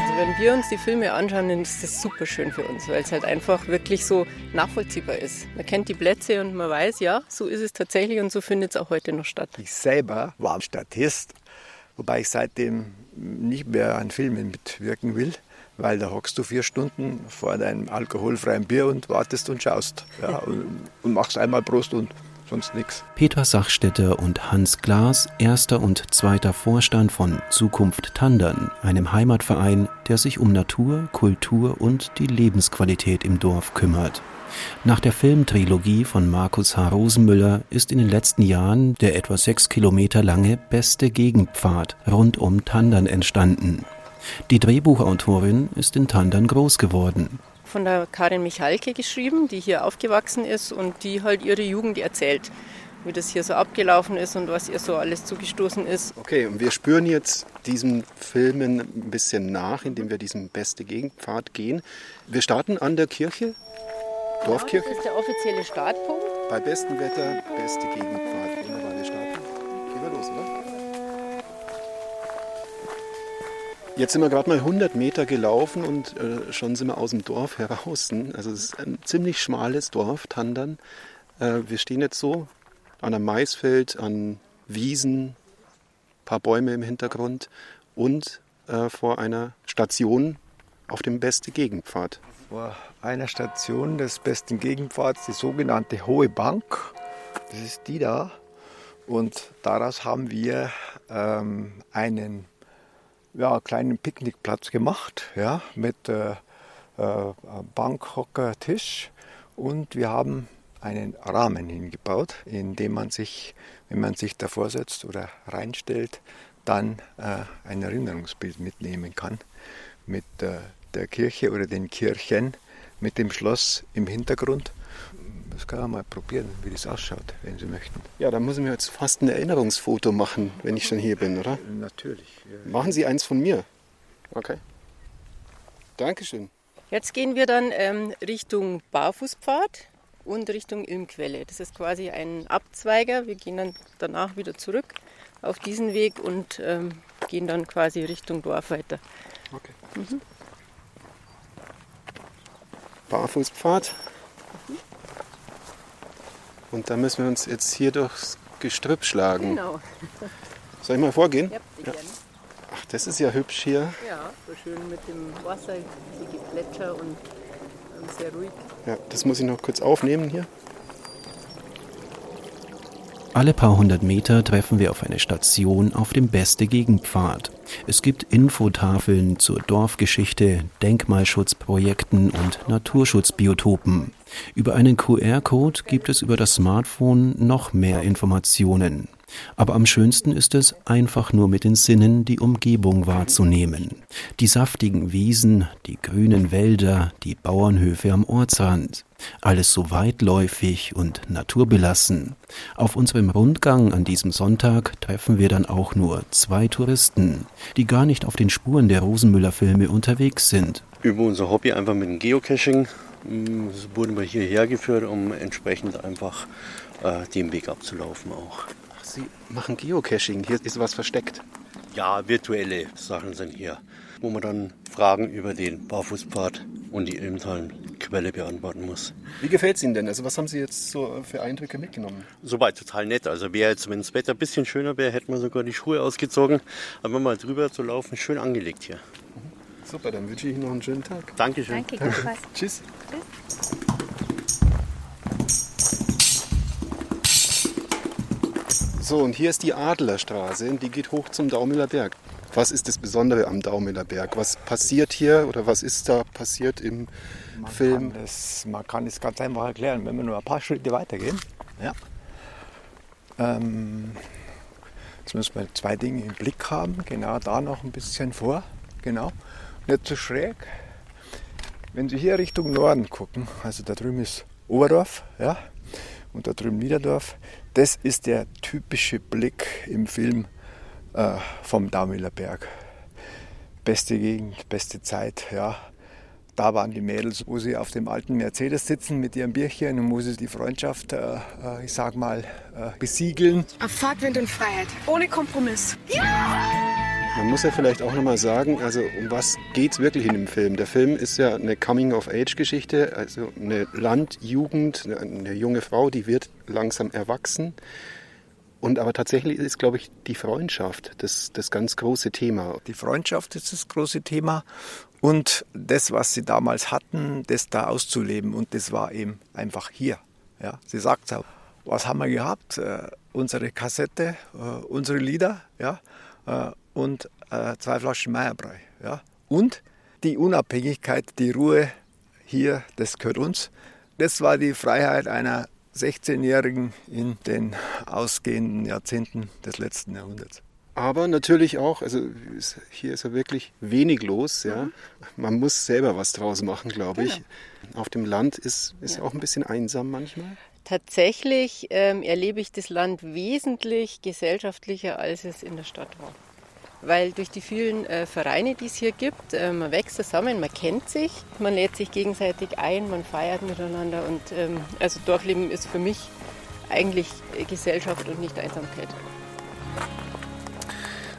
Also wenn wir uns die Filme anschauen, dann ist das super schön für uns, weil es halt einfach wirklich so nachvollziehbar ist. Man kennt die Plätze und man weiß, ja, so ist es tatsächlich und so findet es auch heute noch statt. Ich selber war Statist, wobei ich seitdem nicht mehr an Filmen mitwirken will, weil da hockst du vier Stunden vor deinem alkoholfreien Bier und wartest und schaust ja, *laughs* und, und machst einmal Prost und sonst nichts. Peter Sachstetter und Hans Glas, erster und zweiter Vorstand von Zukunft Tandern, einem Heimatverein, der sich um Natur, Kultur und die Lebensqualität im Dorf kümmert. Nach der Filmtrilogie von Markus H. Rosenmüller ist in den letzten Jahren der etwa sechs Kilometer lange Beste Gegenpfad rund um Tandern entstanden. Die Drehbuchautorin ist in Tandern groß geworden. Von der Karin Michalke geschrieben, die hier aufgewachsen ist und die halt ihre Jugend erzählt, wie das hier so abgelaufen ist und was ihr so alles zugestoßen ist. Okay, und wir spüren jetzt diesen Filmen ein bisschen nach, indem wir diesen Beste Gegenpfad gehen. Wir starten an der Kirche, Dorfkirche. Das ist der offizielle Startpunkt. Bei bestem Wetter, beste Gegenpfad. Wunderbar, wir starten. Gehen wir los, oder? Jetzt sind wir gerade mal 100 Meter gelaufen und äh, schon sind wir aus dem Dorf heraus. Also es ist ein ziemlich schmales Dorf, Tandern. Äh, wir stehen jetzt so an einem Maisfeld, an Wiesen, paar Bäume im Hintergrund und äh, vor einer Station auf dem Beste Gegenpfad. Vor einer Station des besten Gegenpfads, die sogenannte Hohe Bank. Das ist die da. Und daraus haben wir ähm, einen ja, kleinen Picknickplatz gemacht, ja, mit äh, äh, Bank, Hocker, Tisch. Und wir haben einen Rahmen hingebaut, in dem man sich, wenn man sich davor setzt oder reinstellt, dann äh, ein Erinnerungsbild mitnehmen kann mit äh, der Kirche oder den Kirchen, mit dem Schloss im Hintergrund. Das kann man mal probieren, wie das ausschaut, wenn Sie möchten. Ja, dann muss ich mir jetzt fast ein Erinnerungsfoto machen, wenn ich schon hier bin, oder? Natürlich. Ja. Machen Sie eins von mir. Okay. Dankeschön. Jetzt gehen wir dann ähm, Richtung Barfußpfad und Richtung Ilmquelle. Das ist quasi ein Abzweiger. Wir gehen dann danach wieder zurück auf diesen Weg und ähm, gehen dann quasi Richtung Dorf weiter. Okay. Mhm. Barfußpfad. Und da müssen wir uns jetzt hier durchs Gestrüpp schlagen. Genau. Soll ich mal vorgehen? Ja, ja. Ach, das ist ja hübsch hier. Ja, so schön mit dem Wasser, die Geplätscher und, und sehr ruhig. Ja, das muss ich noch kurz aufnehmen hier. Alle paar hundert Meter treffen wir auf eine Station auf dem Beste Gegenpfad. Es gibt Infotafeln zur Dorfgeschichte, Denkmalschutzprojekten und Naturschutzbiotopen. Über einen QR-Code gibt es über das Smartphone noch mehr Informationen. Aber am schönsten ist es, einfach nur mit den Sinnen die Umgebung wahrzunehmen. Die saftigen Wiesen, die grünen Wälder, die Bauernhöfe am Ortsrand. Alles so weitläufig und naturbelassen. Auf unserem Rundgang an diesem Sonntag treffen wir dann auch nur zwei Touristen, die gar nicht auf den Spuren der Rosenmüller-Filme unterwegs sind. Über unser Hobby einfach mit dem Geocaching hm, wurden wir hierher geführt, um entsprechend einfach äh, den Weg abzulaufen auch. Sie machen Geocaching. Hier ist was versteckt. Ja, virtuelle Sachen sind hier, wo man dann Fragen über den Barfußpfad und die Ilmtalquelle beantworten muss. Wie gefällt es Ihnen denn? Also was haben Sie jetzt so für Eindrücke mitgenommen? Soweit total nett. Also wäre jetzt, wenn das Wetter ein bisschen schöner wäre, hätten wir sogar die Schuhe ausgezogen. Aber mal drüber zu laufen, schön angelegt hier. Super, dann wünsche ich Ihnen noch einen schönen Tag. Dankeschön. Danke, Danke. Tschüss. Tschüss. So, und hier ist die Adlerstraße, die geht hoch zum Daumiller Berg. Was ist das Besondere am Daumiller Berg? Was passiert hier oder was ist da passiert im man Film? Kann das, man kann es ganz einfach erklären, wenn wir nur ein paar Schritte weitergehen. Ja. Ähm, jetzt müssen wir zwei Dinge im Blick haben. Genau da noch ein bisschen vor. Genau. Nicht zu schräg. Wenn Sie hier Richtung Norden gucken, also da drüben ist Oberdorf, ja, und da drüben Niederdorf, das ist der typische Blick im Film äh, vom Daumüller Berg. Beste Gegend, beste Zeit, ja. Da waren die Mädels, wo sie auf dem alten Mercedes sitzen mit ihrem Bierchen und wo sie die Freundschaft, äh, äh ich sag mal, äh, besiegeln. Auf Fahrtwind und Freiheit, ohne Kompromiss. Man muss ja vielleicht auch nochmal sagen, also um was geht es wirklich in dem Film? Der Film ist ja eine Coming-of-Age-Geschichte, also eine Landjugend, eine junge Frau, die wird langsam erwachsen. Und aber tatsächlich ist, glaube ich, die Freundschaft das, das ganz große Thema. Die Freundschaft ist das große Thema und das, was sie damals hatten, das da auszuleben. Und das war eben einfach hier. Ja, sie sagt auch, was haben wir gehabt? Äh, unsere Kassette, äh, unsere Lieder, ja, äh, und äh, zwei Flaschen Meierbrei. Ja? Und die Unabhängigkeit, die Ruhe hier, das gehört uns. Das war die Freiheit einer 16-Jährigen in den ausgehenden Jahrzehnten des letzten Jahrhunderts. Aber natürlich auch, also hier ist ja wirklich wenig los. Ja. Man muss selber was draus machen, glaube ich. Genau. Auf dem Land ist es ja. auch ein bisschen einsam manchmal. Tatsächlich ähm, erlebe ich das Land wesentlich gesellschaftlicher, als es in der Stadt war weil durch die vielen äh, Vereine, die es hier gibt, äh, man wächst zusammen, man kennt sich, man lädt sich gegenseitig ein, man feiert miteinander und ähm, also Dorfleben ist für mich eigentlich Gesellschaft und nicht Einsamkeit.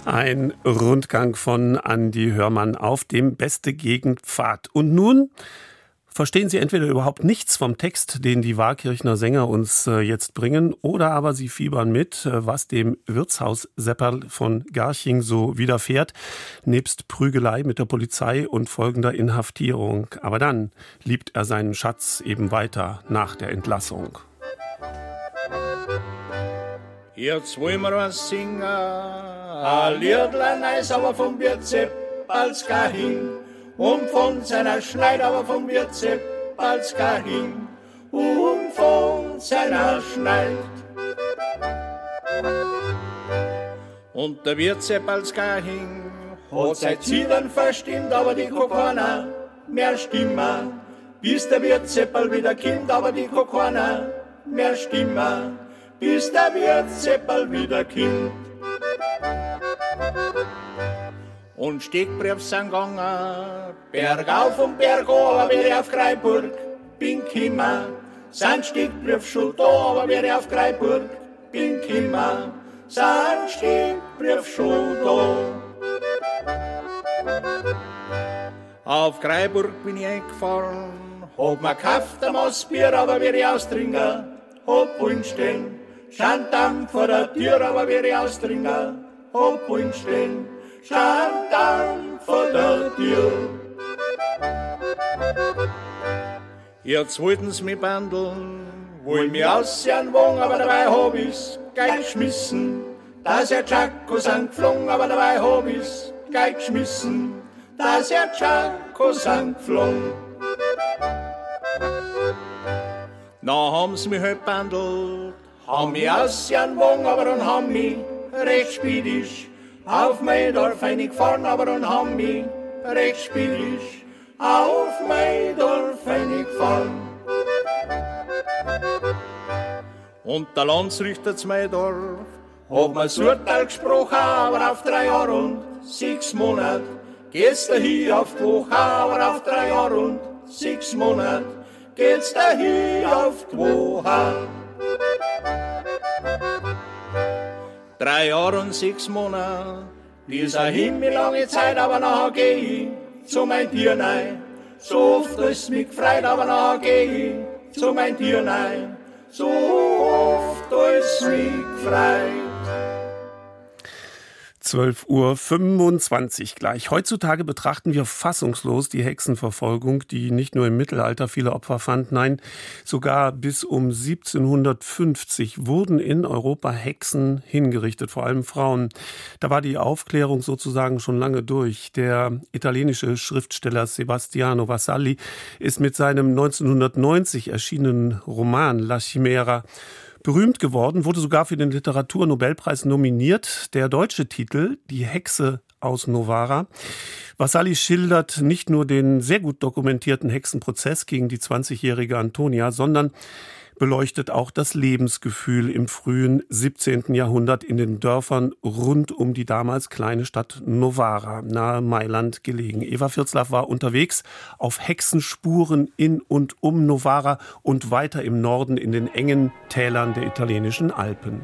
Ein Rundgang von Andi Hörmann auf dem Beste Gegenpfad. Und nun verstehen Sie entweder überhaupt nichts vom Text, den die Wahrkirchner Sänger uns äh, jetzt bringen, oder aber Sie fiebern mit, äh, was dem Wirtshaus Sepperl von Garching so widerfährt, nebst Prügelei mit der Polizei und folgender Inhaftierung. Aber dann liebt er seinen Schatz eben weiter nach der Entlassung. Jetzt wollen wir was singen, ein Liedlein aber vom Wirtsepp als Garching und von seiner Schneid, aber vom Wirtsepp als hin und von seiner Schneid. Und der Wirtsepp als hin hat seit Ziedern verstimmt, aber die Kokona mehr Stimme. Bis der Wirtseppel wieder kommt, aber die Kokona mehr Stimme. Bis der Wirtseppel wieder kommt und Stegbrief sind gegangen. Bergauf und bergauf, aber wir auf Freiburg bin kimmer. Sind Stegbrief schon da, aber wir auf Freiburg bin kimmer. Sind Stegbrief schon da. Auf Freiburg bin ich eingefahren, hab mir gekauft am Ausbier, aber wir ich austrinken. Hab wollen stehen, stand vor der Tür, aber wir ich austrinken. Hab wollen stehen stand dann vor der Tür. Jetzt wollten sie mich bandeln, wollen mich aussehen wollen, aber dabei hab ich's gleich geschmissen. Da ist ja Chacos angeflogen, aber dabei hab ich's gleich geschmissen. Da ist ja Chacos angeflogen. Na haben sie mich halt bandelt, haben mich aussehen wollen, aber dann haben mich recht spießig auf mein Dorf gefahren, aber dann haben mich recht spielisch auf mein Dorf gefahren. Und der Landsrichter zu mein Dorf hat mir das Urteil gesprochen, aber auf drei Jahre und sechs Monate. Geht's da hier auf die Woche, aber auf drei Jahre und sechs Monate. Geht's da hier auf die Woche. Drei Jahre und sechs Monate, dieser Himmel lange Zeit, aber nachher geh ich zu mein Tier nein. So oft ist mich gefreut, aber nachher geh ich zu mein Tier nein. So oft ist mich gefreut. 12.25 Uhr gleich. Heutzutage betrachten wir fassungslos die Hexenverfolgung, die nicht nur im Mittelalter viele Opfer fand, nein, sogar bis um 1750 wurden in Europa Hexen hingerichtet, vor allem Frauen. Da war die Aufklärung sozusagen schon lange durch. Der italienische Schriftsteller Sebastiano Vassalli ist mit seinem 1990 erschienenen Roman La Chimera berühmt geworden, wurde sogar für den Literaturnobelpreis nominiert. Der deutsche Titel, Die Hexe aus Novara. Vassalli schildert nicht nur den sehr gut dokumentierten Hexenprozess gegen die 20-jährige Antonia, sondern beleuchtet auch das Lebensgefühl im frühen 17. Jahrhundert in den Dörfern rund um die damals kleine Stadt Novara, nahe Mailand gelegen. Eva Firzlaff war unterwegs auf Hexenspuren in und um Novara und weiter im Norden in den engen Tälern der italienischen Alpen.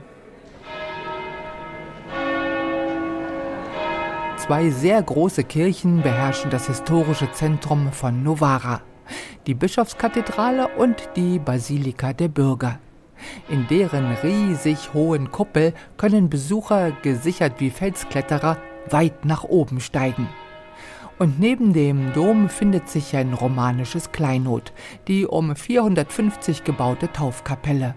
Zwei sehr große Kirchen beherrschen das historische Zentrum von Novara die Bischofskathedrale und die Basilika der Bürger. In deren riesig hohen Kuppel können Besucher, gesichert wie Felskletterer, weit nach oben steigen. Und neben dem Dom findet sich ein romanisches Kleinod, die um 450 gebaute Taufkapelle.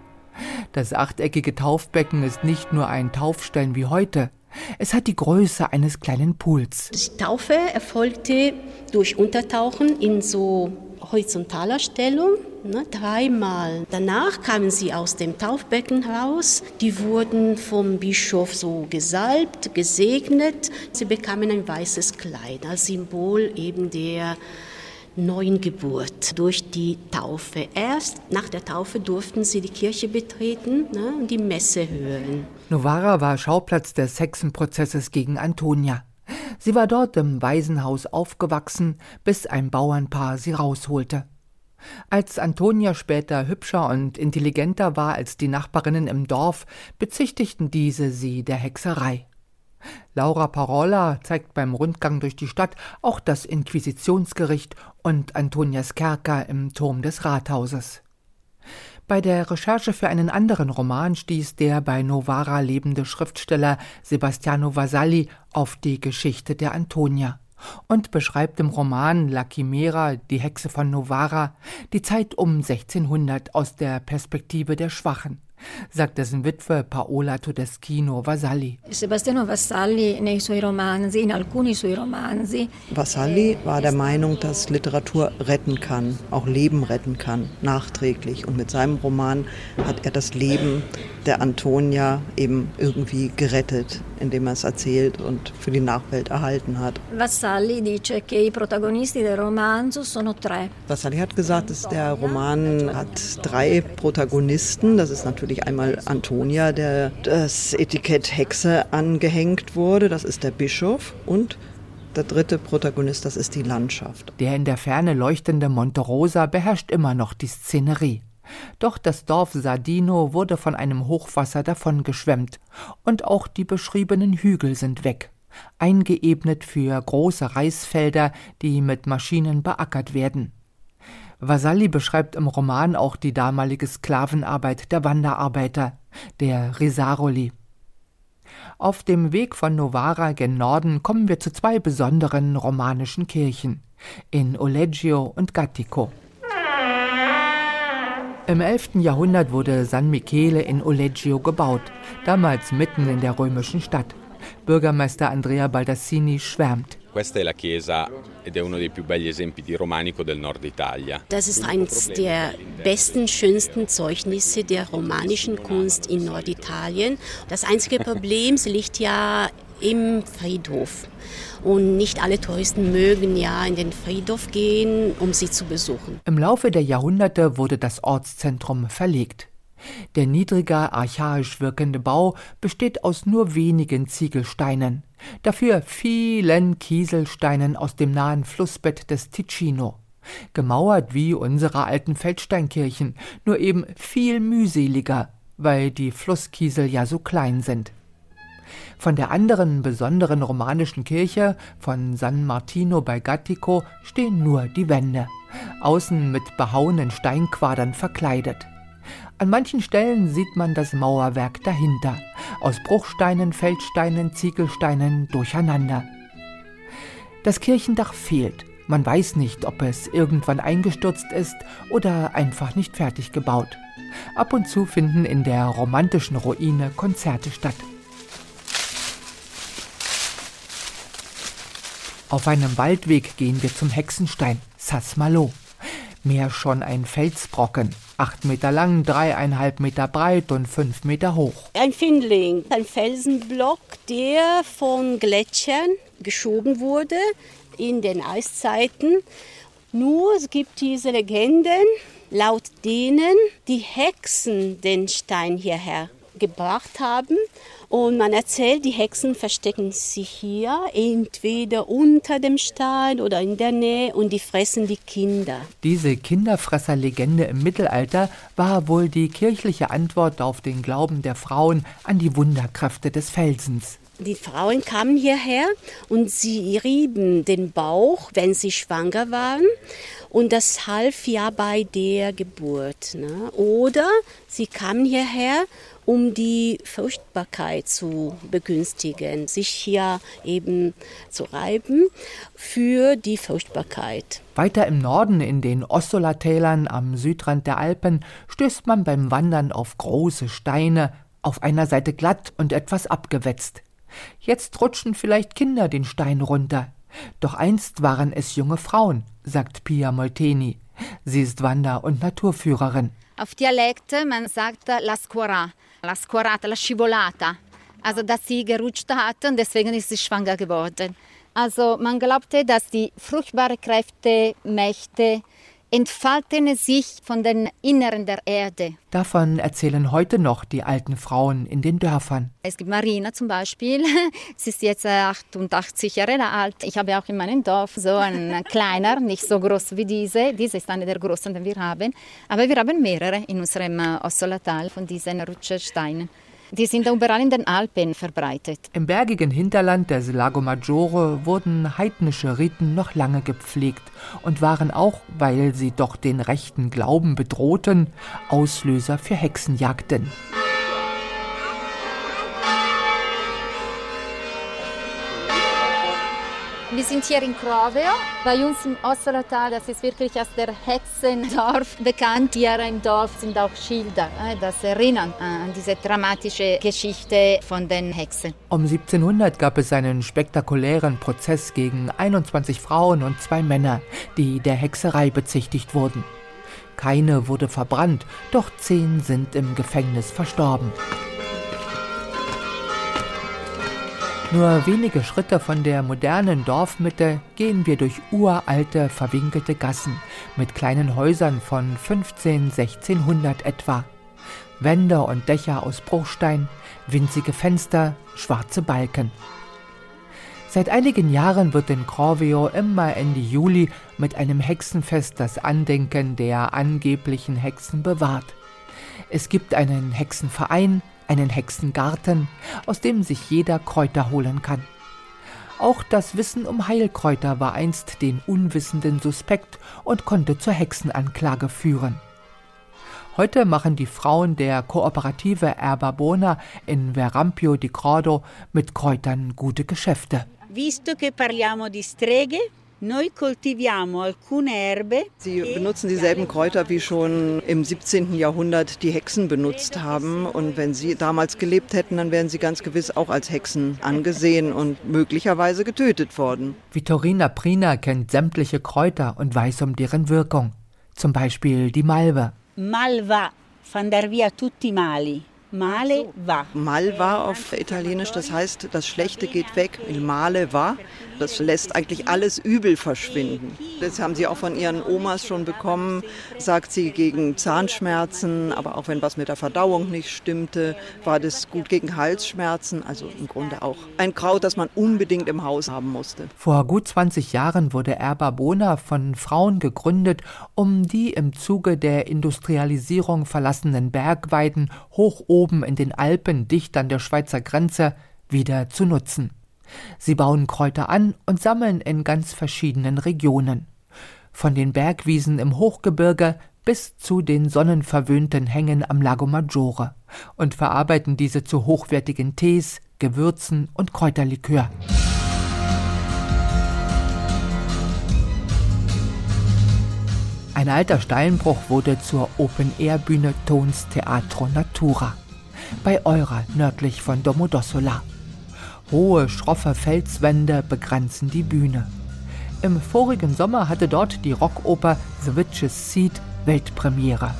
Das achteckige Taufbecken ist nicht nur ein Taufstein wie heute, es hat die Größe eines kleinen Pools. Die Taufe erfolgte durch Untertauchen in so horizontaler Stellung, ne, dreimal. Danach kamen sie aus dem Taufbecken raus. Die wurden vom Bischof so gesalbt, gesegnet. Sie bekamen ein weißes Kleid als Symbol eben der neuen Geburt durch die Taufe. Erst nach der Taufe durften sie die Kirche betreten ne, und die Messe hören. Novara war Schauplatz des Hexenprozesses gegen Antonia. Sie war dort im Waisenhaus aufgewachsen, bis ein Bauernpaar sie rausholte. Als Antonia später hübscher und intelligenter war als die Nachbarinnen im Dorf, bezichtigten diese sie der Hexerei. Laura Parola zeigt beim Rundgang durch die Stadt auch das Inquisitionsgericht und Antonias Kerker im Turm des Rathauses. Bei der Recherche für einen anderen Roman stieß der bei Novara lebende Schriftsteller Sebastiano Vasalli auf die Geschichte der Antonia und beschreibt im Roman La Chimera, die Hexe von Novara, die Zeit um 1600 aus der Perspektive der Schwachen sagt dessen Witwe Paola Todeschino Vasalli. Sebastiano Vassalli nei suoi romanzi, in alcuni suoi romanzi. Vassalli war der Meinung, dass Literatur retten kann, auch Leben retten kann, nachträglich. Und mit seinem Roman hat er das Leben der Antonia eben irgendwie gerettet, indem er es erzählt und für die Nachwelt erhalten hat. Vassalli dice che i protagonisti del romanzo sono tre. Vassalli hat gesagt, dass der Roman hat drei Protagonisten. Das ist natürlich einmal Antonia, der das Etikett Hexe angehängt wurde. Das ist der Bischof und der dritte Protagonist, das ist die Landschaft. Der in der Ferne leuchtende Monte Rosa beherrscht immer noch die Szenerie. Doch das Dorf Sardino wurde von einem Hochwasser davongeschwemmt, und auch die beschriebenen Hügel sind weg, eingeebnet für große Reisfelder, die mit Maschinen beackert werden. Vassalli beschreibt im Roman auch die damalige Sklavenarbeit der Wanderarbeiter, der Risaroli. Auf dem Weg von Novara gen Norden kommen wir zu zwei besonderen romanischen Kirchen, in Oleggio und Gattico. Im 11. Jahrhundert wurde San Michele in Oleggio gebaut, damals mitten in der römischen Stadt. Bürgermeister Andrea Baldassini schwärmt. Questa è la chiesa ed è uno dei più begli esempi di romanico del Nord Italia. Das ist eines der besten, schönsten Zeugnisse der romanischen Kunst in Norditalien. Das einzige Problem, liegt ja im Friedhof. Und nicht alle Touristen mögen ja in den Friedhof gehen, um sie zu besuchen. Im Laufe der Jahrhunderte wurde das Ortszentrum verlegt. Der niedriger, archaisch wirkende Bau besteht aus nur wenigen Ziegelsteinen, dafür vielen Kieselsteinen aus dem nahen Flussbett des Ticino, gemauert wie unsere alten Feldsteinkirchen, nur eben viel mühseliger, weil die Flusskiesel ja so klein sind. Von der anderen besonderen romanischen Kirche, von San Martino bei Gattico, stehen nur die Wände, außen mit behauenen Steinquadern verkleidet. An manchen Stellen sieht man das Mauerwerk dahinter, aus Bruchsteinen, Feldsteinen, Ziegelsteinen durcheinander. Das Kirchendach fehlt. Man weiß nicht, ob es irgendwann eingestürzt ist oder einfach nicht fertig gebaut. Ab und zu finden in der romantischen Ruine Konzerte statt. Auf einem Waldweg gehen wir zum Hexenstein, Sassmalo. Mehr schon ein Felsbrocken, acht Meter lang, dreieinhalb Meter breit und fünf Meter hoch. Ein Findling, ein Felsenblock, der von Gletschern geschoben wurde in den Eiszeiten. Nur es gibt diese Legenden, laut denen die Hexen den Stein hierher gebracht haben und man erzählt, die Hexen verstecken sich hier, entweder unter dem Stein oder in der Nähe und die fressen die Kinder. Diese Kinderfresserlegende im Mittelalter war wohl die kirchliche Antwort auf den Glauben der Frauen an die Wunderkräfte des Felsens. Die Frauen kamen hierher und sie rieben den Bauch, wenn sie schwanger waren. Und das half ja bei der Geburt. Ne? Oder sie kamen hierher um die Fruchtbarkeit zu begünstigen, sich hier eben zu reiben für die Fruchtbarkeit. Weiter im Norden in den Ossola-Tälern am Südrand der Alpen stößt man beim Wandern auf große Steine, auf einer Seite glatt und etwas abgewetzt. Jetzt rutschen vielleicht Kinder den Stein runter. Doch einst waren es junge Frauen, sagt Pia Molteni. Sie ist Wander- und Naturführerin. Auf Dialekt, man sagt la scuora, la scuorata, la scivolata. Also, dass sie gerutscht hat und deswegen ist sie schwanger geworden. Also, man glaubte, dass die fruchtbaren Kräfte, Mächte entfalten sich von den Inneren der Erde. Davon erzählen heute noch die alten Frauen in den Dörfern. Es gibt Marina zum Beispiel. *laughs* Sie ist jetzt 88 Jahre alt. Ich habe auch in meinem Dorf so einen *laughs* kleiner, nicht so groß wie diese. Diese ist eine der großen, die wir haben. Aber wir haben mehrere in unserem Ossolatal von diesen Rutschsteinen. Die sind überall in den Alpen verbreitet. Im bergigen Hinterland des Lago Maggiore wurden heidnische Riten noch lange gepflegt und waren auch, weil sie doch den rechten Glauben bedrohten, Auslöser für Hexenjagden. Wir sind hier in Croveo, bei uns im Ossolatal, das ist wirklich als der Hexendorf *laughs* bekannt. Hier im Dorf sind auch Schilder, äh, das erinnern an diese dramatische Geschichte von den Hexen. Um 1700 gab es einen spektakulären Prozess gegen 21 Frauen und zwei Männer, die der Hexerei bezichtigt wurden. Keine wurde verbrannt, doch zehn sind im Gefängnis verstorben. Nur wenige Schritte von der modernen Dorfmitte gehen wir durch uralte, verwinkelte Gassen mit kleinen Häusern von 15, 1600 etwa. Wände und Dächer aus Bruchstein, winzige Fenster, schwarze Balken. Seit einigen Jahren wird in Corveo immer Ende Juli mit einem Hexenfest das Andenken der angeblichen Hexen bewahrt. Es gibt einen Hexenverein, einen Hexengarten, aus dem sich jeder Kräuter holen kann. Auch das Wissen um Heilkräuter war einst den Unwissenden suspekt und konnte zur Hexenanklage führen. Heute machen die Frauen der Kooperative Erbabona in Verampio di Cordo mit Kräutern gute Geschäfte. Visto che parliamo di streghe, Noi coltiviamo alcune erbe. Sie benutzen dieselben Kräuter, wie schon im 17. Jahrhundert die Hexen benutzt haben. Und wenn sie damals gelebt hätten, dann wären sie ganz gewiss auch als Hexen angesehen und möglicherweise getötet worden. Vittorina Prina kennt sämtliche Kräuter und weiß um deren Wirkung. Zum Beispiel die Malve. Malva, fan dar via tutti mali. Male va. Mal va auf Italienisch, das heißt, das Schlechte geht weg. Il male va, das lässt eigentlich alles Übel verschwinden. Das haben sie auch von ihren Omas schon bekommen, sagt sie, gegen Zahnschmerzen, aber auch wenn was mit der Verdauung nicht stimmte, war das gut gegen Halsschmerzen. Also im Grunde auch ein Kraut, das man unbedingt im Haus haben musste. Vor gut 20 Jahren wurde Erba Bona von Frauen gegründet, um die im Zuge der Industrialisierung verlassenen Bergweiden hoch oben in den Alpen dicht an der Schweizer Grenze wieder zu nutzen. Sie bauen Kräuter an und sammeln in ganz verschiedenen Regionen. Von den Bergwiesen im Hochgebirge bis zu den sonnenverwöhnten Hängen am Lago Maggiore und verarbeiten diese zu hochwertigen Tees, Gewürzen und Kräuterlikör. Ein alter Steinbruch wurde zur Open-Air-Bühne Tons Teatro Natura bei Eura nördlich von Domodossola. Hohe, schroffe Felswände begrenzen die Bühne. Im vorigen Sommer hatte dort die Rockoper The Witch's Seat Weltpremiere.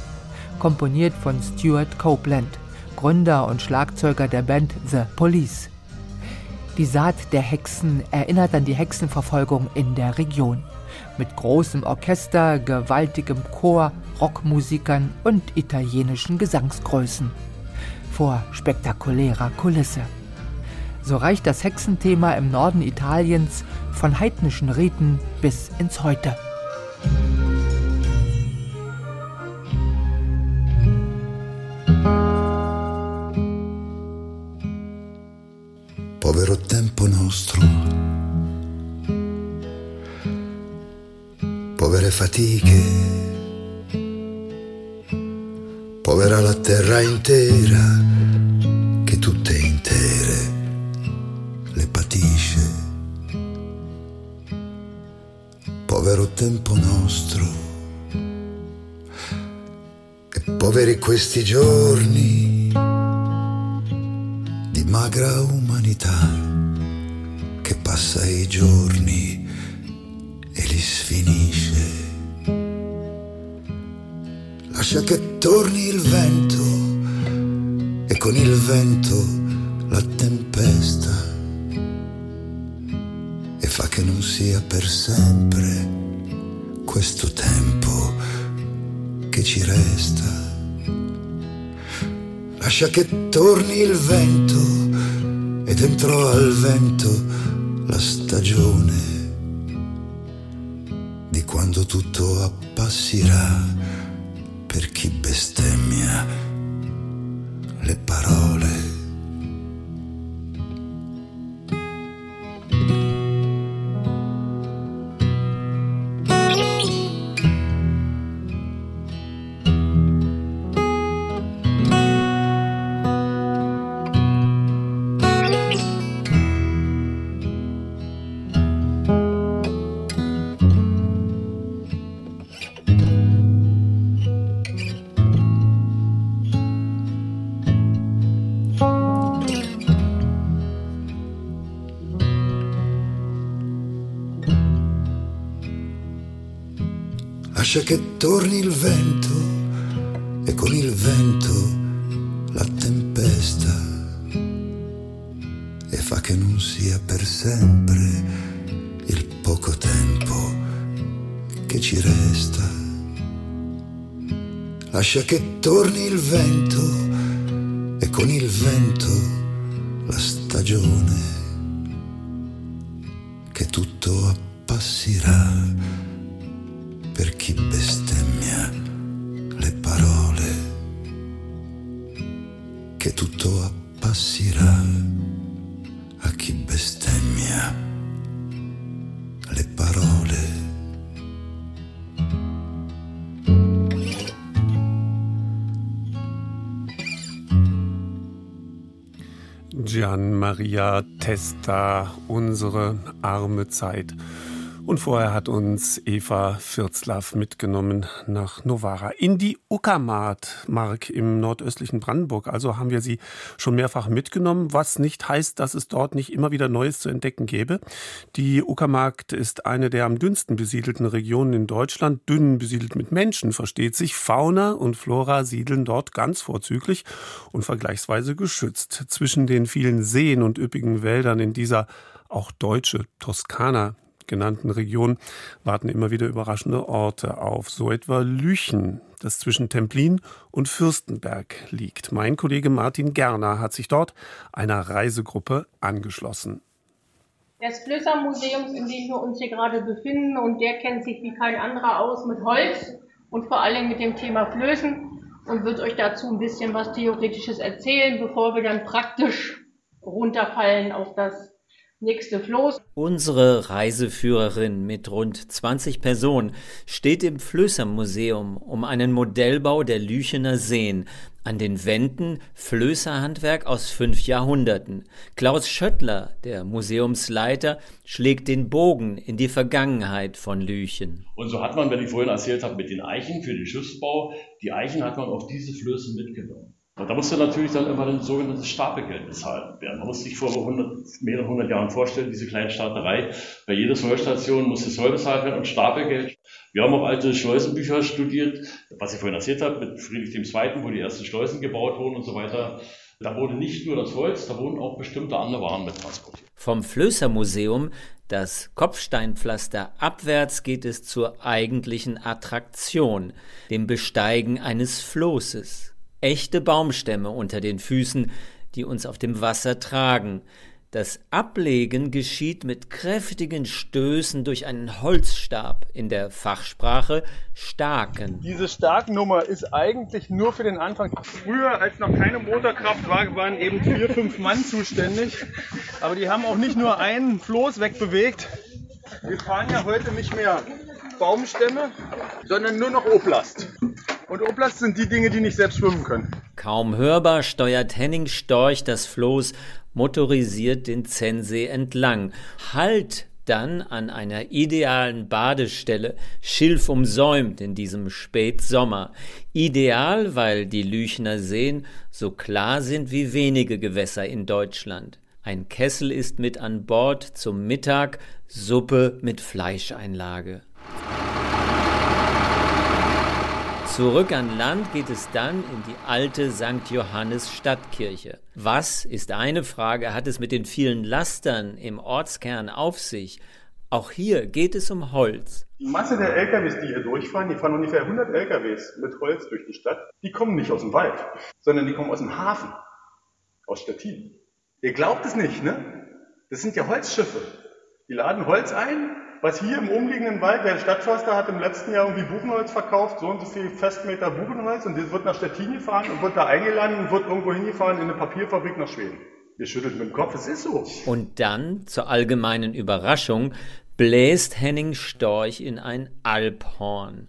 Komponiert von Stuart Copeland, Gründer und Schlagzeuger der Band The Police. Die Saat der Hexen erinnert an die Hexenverfolgung in der Region. Mit großem Orchester, gewaltigem Chor, Rockmusikern und italienischen Gesangsgrößen. Vor spektakulärer Kulisse. So reicht das Hexenthema im Norden Italiens von heidnischen Riten bis ins Heute. Povero tempo nostro, povere fatiche, povera la terra intera che tutte intere le patisce. Povero tempo nostro e poveri questi giorni di magra umanità che passa i giorni e li sfinisce. Lascia che torni il vento e con il vento la tempesta e fa che non sia per sempre questo tempo che ci resta. Lascia che torni il vento e dentro al vento la stagione di quando tutto appassirà per chi bestemmia le parole. Lascia che torni il vento e con il vento la tempesta e fa che non sia per sempre il poco tempo che ci resta. Lascia che torni il vento e con il vento la stagione che tutto appassirà Maria Testa, unsere arme Zeit. Und vorher hat uns Eva Fürzlaff mitgenommen nach Novara in die Uckermark, Mark im nordöstlichen Brandenburg. Also haben wir sie schon mehrfach mitgenommen, was nicht heißt, dass es dort nicht immer wieder Neues zu entdecken gäbe. Die Uckermark ist eine der am dünnsten besiedelten Regionen in Deutschland. Dünn besiedelt mit Menschen, versteht sich. Fauna und Flora siedeln dort ganz vorzüglich und vergleichsweise geschützt. Zwischen den vielen Seen und üppigen Wäldern in dieser auch deutsche Toskana genannten Region warten immer wieder überraschende Orte auf, so etwa Lüchen, das zwischen Templin und Fürstenberg liegt. Mein Kollege Martin Gerner hat sich dort einer Reisegruppe angeschlossen. Das Flößermuseum, in dem wir uns hier gerade befinden, und der kennt sich wie kein anderer aus mit Holz und vor allem mit dem Thema Flößen und wird euch dazu ein bisschen was Theoretisches erzählen, bevor wir dann praktisch runterfallen auf das nächste Floß. Unsere Reiseführerin mit rund 20 Personen steht im Flößermuseum um einen Modellbau der Lüchener Seen. An den Wänden Flößerhandwerk aus fünf Jahrhunderten. Klaus Schöttler, der Museumsleiter, schlägt den Bogen in die Vergangenheit von Lüchen. Und so hat man, wenn ich vorhin erzählt habe, mit den Eichen für den Schiffsbau, die Eichen hat man auf diese Flößen mitgenommen. Und da musste natürlich dann immer ein sogenanntes Stapelgeld bezahlt werden. Man muss sich vor 100, mehreren hundert Jahren vorstellen, diese kleine Staaterei. Bei jeder Zollstation musste Zoll bezahlt werden und Stapelgeld. Wir haben auch alte Schleusenbücher studiert, was ich vorhin erzählt habe, mit Friedrich II., wo die ersten Schleusen gebaut wurden und so weiter. Da wurde nicht nur das Holz, da wurden auch bestimmte andere Waren mit transportiert. Vom Flößermuseum, das Kopfsteinpflaster abwärts, geht es zur eigentlichen Attraktion, dem Besteigen eines Floßes echte Baumstämme unter den Füßen, die uns auf dem Wasser tragen. Das Ablegen geschieht mit kräftigen Stößen durch einen Holzstab, in der Fachsprache Staken. Diese Stakennummer ist eigentlich nur für den Anfang. Früher, als noch keine Motorkraft war, waren eben vier, fünf Mann zuständig. Aber die haben auch nicht nur einen Floß wegbewegt. Wir fahren ja heute nicht mehr Baumstämme, sondern nur noch Oblast. Und Oblast sind die Dinge, die nicht selbst schwimmen können. Kaum hörbar steuert Henning Storch das Floß motorisiert den Zensee entlang. Halt dann an einer idealen Badestelle, schilfumsäumt in diesem Spätsommer. Ideal, weil die Lüchner Seen so klar sind wie wenige Gewässer in Deutschland. Ein Kessel ist mit an Bord zum Mittag, Suppe mit Fleischeinlage. Zurück an Land geht es dann in die alte St. Johannes Stadtkirche. Was ist eine Frage, hat es mit den vielen Lastern im Ortskern auf sich? Auch hier geht es um Holz. Die Masse der LKWs, die hier durchfahren, die fahren ungefähr 100 LKWs mit Holz durch die Stadt, die kommen nicht aus dem Wald, sondern die kommen aus dem Hafen, aus Stettin. Ihr glaubt es nicht, ne? Das sind ja Holzschiffe. Die laden Holz ein, was hier im umliegenden Wald, der Stadtförster hat im letzten Jahr irgendwie Buchenholz verkauft, so und so viel Festmeter Buchenholz, und das wird nach Stettin gefahren und wird da eingeladen und wird irgendwo hingefahren in eine Papierfabrik nach Schweden. Wir schütteln mit dem Kopf, es ist so. Und dann, zur allgemeinen Überraschung, bläst Henning Storch in ein Alphorn.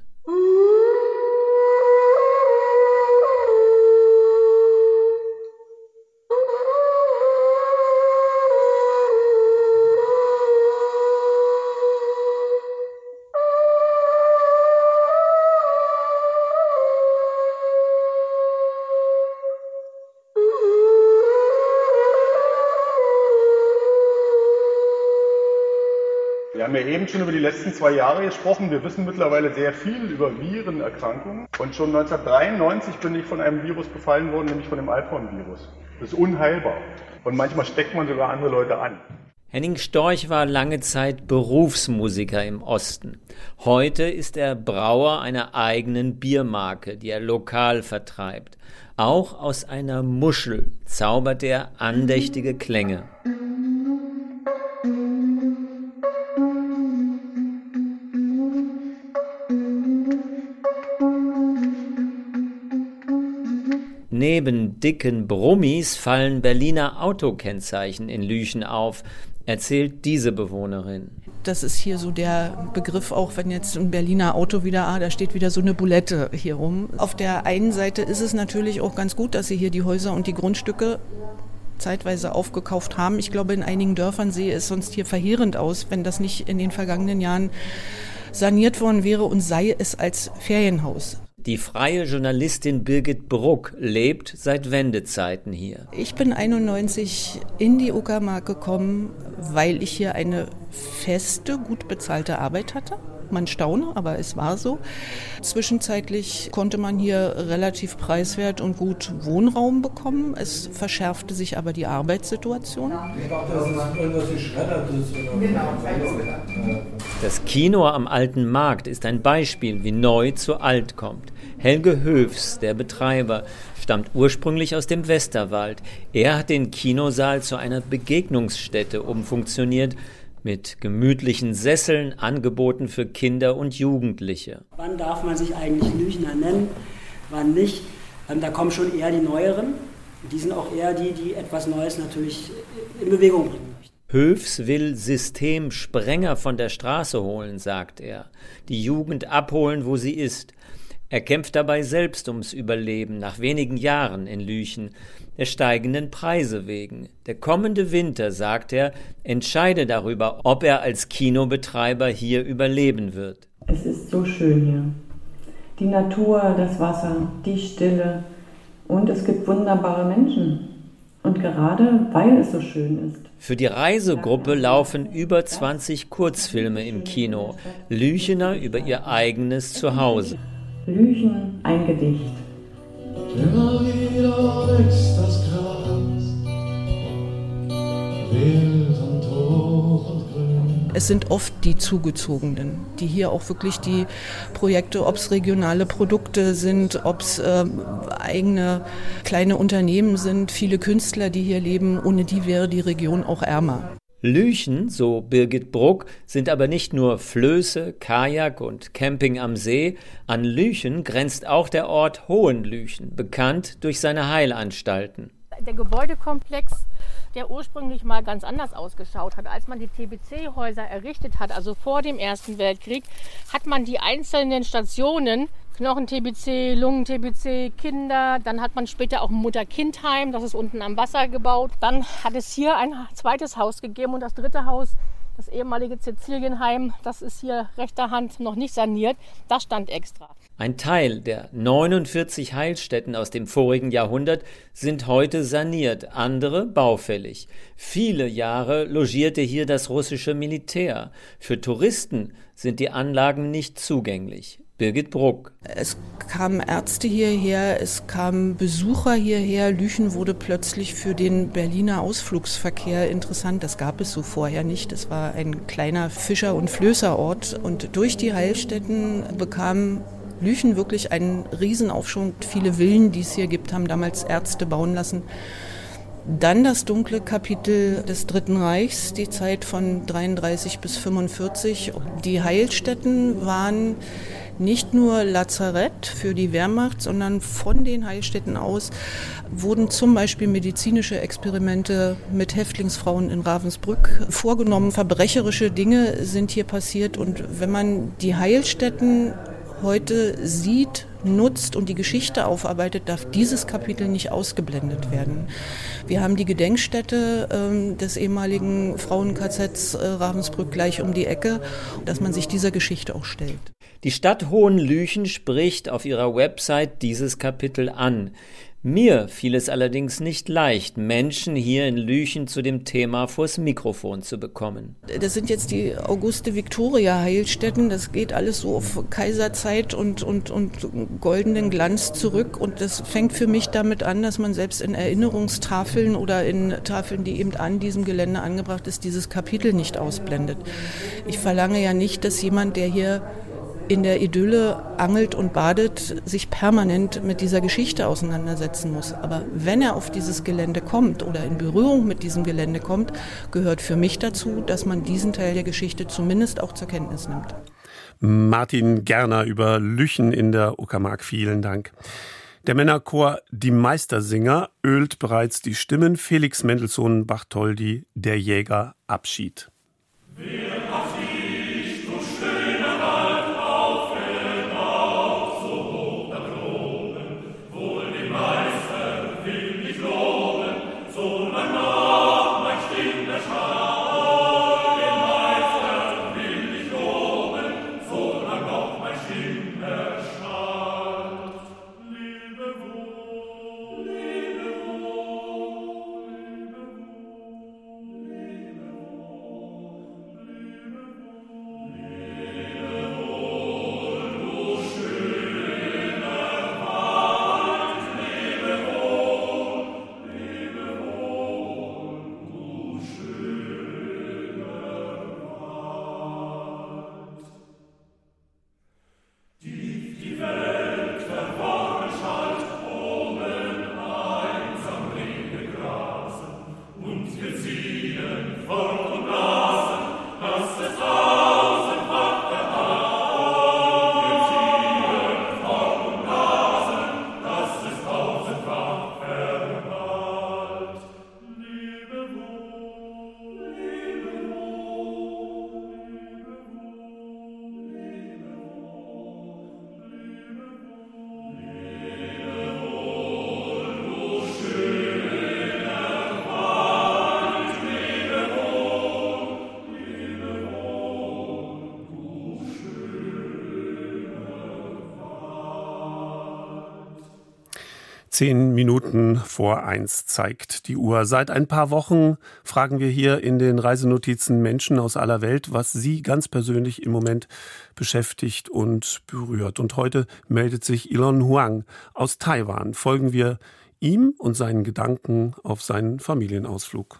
Haben ja eben schon über die letzten zwei Jahre gesprochen. Wir wissen mittlerweile sehr viel über Virenerkrankungen. Und schon 1993 bin ich von einem Virus befallen worden, nämlich von dem Alphorn-Virus. Das ist unheilbar. Und manchmal steckt man sogar andere Leute an. Henning Storch war lange Zeit Berufsmusiker im Osten. Heute ist er Brauer einer eigenen Biermarke, die er lokal vertreibt. Auch aus einer Muschel zaubert er andächtige Klänge. Neben dicken Brummis fallen Berliner Autokennzeichen in Lüchen auf, erzählt diese Bewohnerin. Das ist hier so der Begriff, auch wenn jetzt ein Berliner Auto wieder, ah, da steht wieder so eine Bulette hier rum. Auf der einen Seite ist es natürlich auch ganz gut, dass sie hier die Häuser und die Grundstücke zeitweise aufgekauft haben. Ich glaube, in einigen Dörfern sehe es sonst hier verheerend aus, wenn das nicht in den vergangenen Jahren saniert worden wäre und sei es als Ferienhaus. Die freie Journalistin Birgit Bruck lebt seit Wendezeiten hier. Ich bin 91 in die Uckermark gekommen, weil ich hier eine feste, gut bezahlte Arbeit hatte. Man staune, aber es war so. Zwischenzeitlich konnte man hier relativ preiswert und gut Wohnraum bekommen. Es verschärfte sich aber die Arbeitssituation. Das Kino am Alten Markt ist ein Beispiel, wie neu zu alt kommt. Helge Höfs, der Betreiber, stammt ursprünglich aus dem Westerwald. Er hat den Kinosaal zu einer Begegnungsstätte umfunktioniert mit gemütlichen Sesseln angeboten für Kinder und Jugendliche. Wann darf man sich eigentlich Lüchner nennen, wann nicht? Ähm, da kommen schon eher die Neueren. Die sind auch eher die, die etwas Neues natürlich in Bewegung bringen möchten. Höfs will Systemsprenger von der Straße holen, sagt er, die Jugend abholen, wo sie ist. Er kämpft dabei selbst ums Überleben nach wenigen Jahren in Lüchen, der steigenden Preise wegen. Der kommende Winter, sagt er, entscheide darüber, ob er als Kinobetreiber hier überleben wird. Es ist so schön hier. Die Natur, das Wasser, die Stille und es gibt wunderbare Menschen. Und gerade weil es so schön ist. Für die Reisegruppe laufen über 20 Kurzfilme im Kino. Lüchener über ihr eigenes Zuhause. Lüchen, ein Gedicht. Immer wieder wächst das Gras, wild und hoch und grün. Es sind oft die Zugezogenen, die hier auch wirklich die Projekte, ob es regionale Produkte sind, ob es äh, eigene kleine Unternehmen sind, viele Künstler, die hier leben. Ohne die wäre die Region auch ärmer. Lüchen, so Birgit Bruck, sind aber nicht nur Flöße, Kajak und Camping am See. An Lüchen grenzt auch der Ort Hohenlüchen, bekannt durch seine Heilanstalten. Der Gebäudekomplex, der ursprünglich mal ganz anders ausgeschaut hat, als man die TBC-Häuser errichtet hat, also vor dem Ersten Weltkrieg, hat man die einzelnen Stationen Knochen-TBC, Lungen-TBC, Kinder. Dann hat man später auch ein Mutter-Kind-Heim, das ist unten am Wasser gebaut. Dann hat es hier ein zweites Haus gegeben und das dritte Haus, das ehemalige Sizilienheim, das ist hier rechter Hand noch nicht saniert. Das stand extra. Ein Teil der 49 Heilstätten aus dem vorigen Jahrhundert sind heute saniert, andere baufällig. Viele Jahre logierte hier das russische Militär. Für Touristen sind die Anlagen nicht zugänglich. Birgit Bruck. Es kamen Ärzte hierher, es kamen Besucher hierher. Lüchen wurde plötzlich für den Berliner Ausflugsverkehr interessant. Das gab es so vorher nicht. Es war ein kleiner Fischer- und Flößerort. Und durch die Heilstätten bekam Lüchen wirklich einen Riesenaufschwung. Viele Villen, die es hier gibt, haben damals Ärzte bauen lassen. Dann das dunkle Kapitel des Dritten Reichs, die Zeit von 33 bis 45. Die Heilstätten waren nicht nur Lazarett für die Wehrmacht, sondern von den Heilstätten aus wurden zum Beispiel medizinische Experimente mit Häftlingsfrauen in Ravensbrück vorgenommen. Verbrecherische Dinge sind hier passiert und wenn man die Heilstätten heute sieht, nutzt und die Geschichte aufarbeitet, darf dieses Kapitel nicht ausgeblendet werden. Wir haben die Gedenkstätte ähm, des ehemaligen Frauen-KZs äh, Ravensbrück gleich um die Ecke, dass man sich dieser Geschichte auch stellt. Die Stadt Hohenlüchen spricht auf ihrer Website dieses Kapitel an. Mir fiel es allerdings nicht leicht, Menschen hier in Lüchen zu dem Thema vors Mikrofon zu bekommen. Das sind jetzt die Auguste Victoria Heilstätten. Das geht alles so auf Kaiserzeit und, und, und goldenen Glanz zurück. Und das fängt für mich damit an, dass man selbst in Erinnerungstafeln oder in Tafeln, die eben an diesem Gelände angebracht ist, dieses Kapitel nicht ausblendet. Ich verlange ja nicht, dass jemand, der hier in der Idylle angelt und badet, sich permanent mit dieser Geschichte auseinandersetzen muss. Aber wenn er auf dieses Gelände kommt oder in Berührung mit diesem Gelände kommt, gehört für mich dazu, dass man diesen Teil der Geschichte zumindest auch zur Kenntnis nimmt. Martin Gerner über Lüchen in der Uckermark. Vielen Dank. Der Männerchor Die Meistersinger ölt bereits die Stimmen. Felix Mendelssohn Bartholdy, Der Jäger, Abschied. Wer Zehn Minuten vor eins zeigt die Uhr. Seit ein paar Wochen fragen wir hier in den Reisenotizen Menschen aus aller Welt, was sie ganz persönlich im Moment beschäftigt und berührt. Und heute meldet sich Elon Huang aus Taiwan. Folgen wir ihm und seinen Gedanken auf seinen Familienausflug.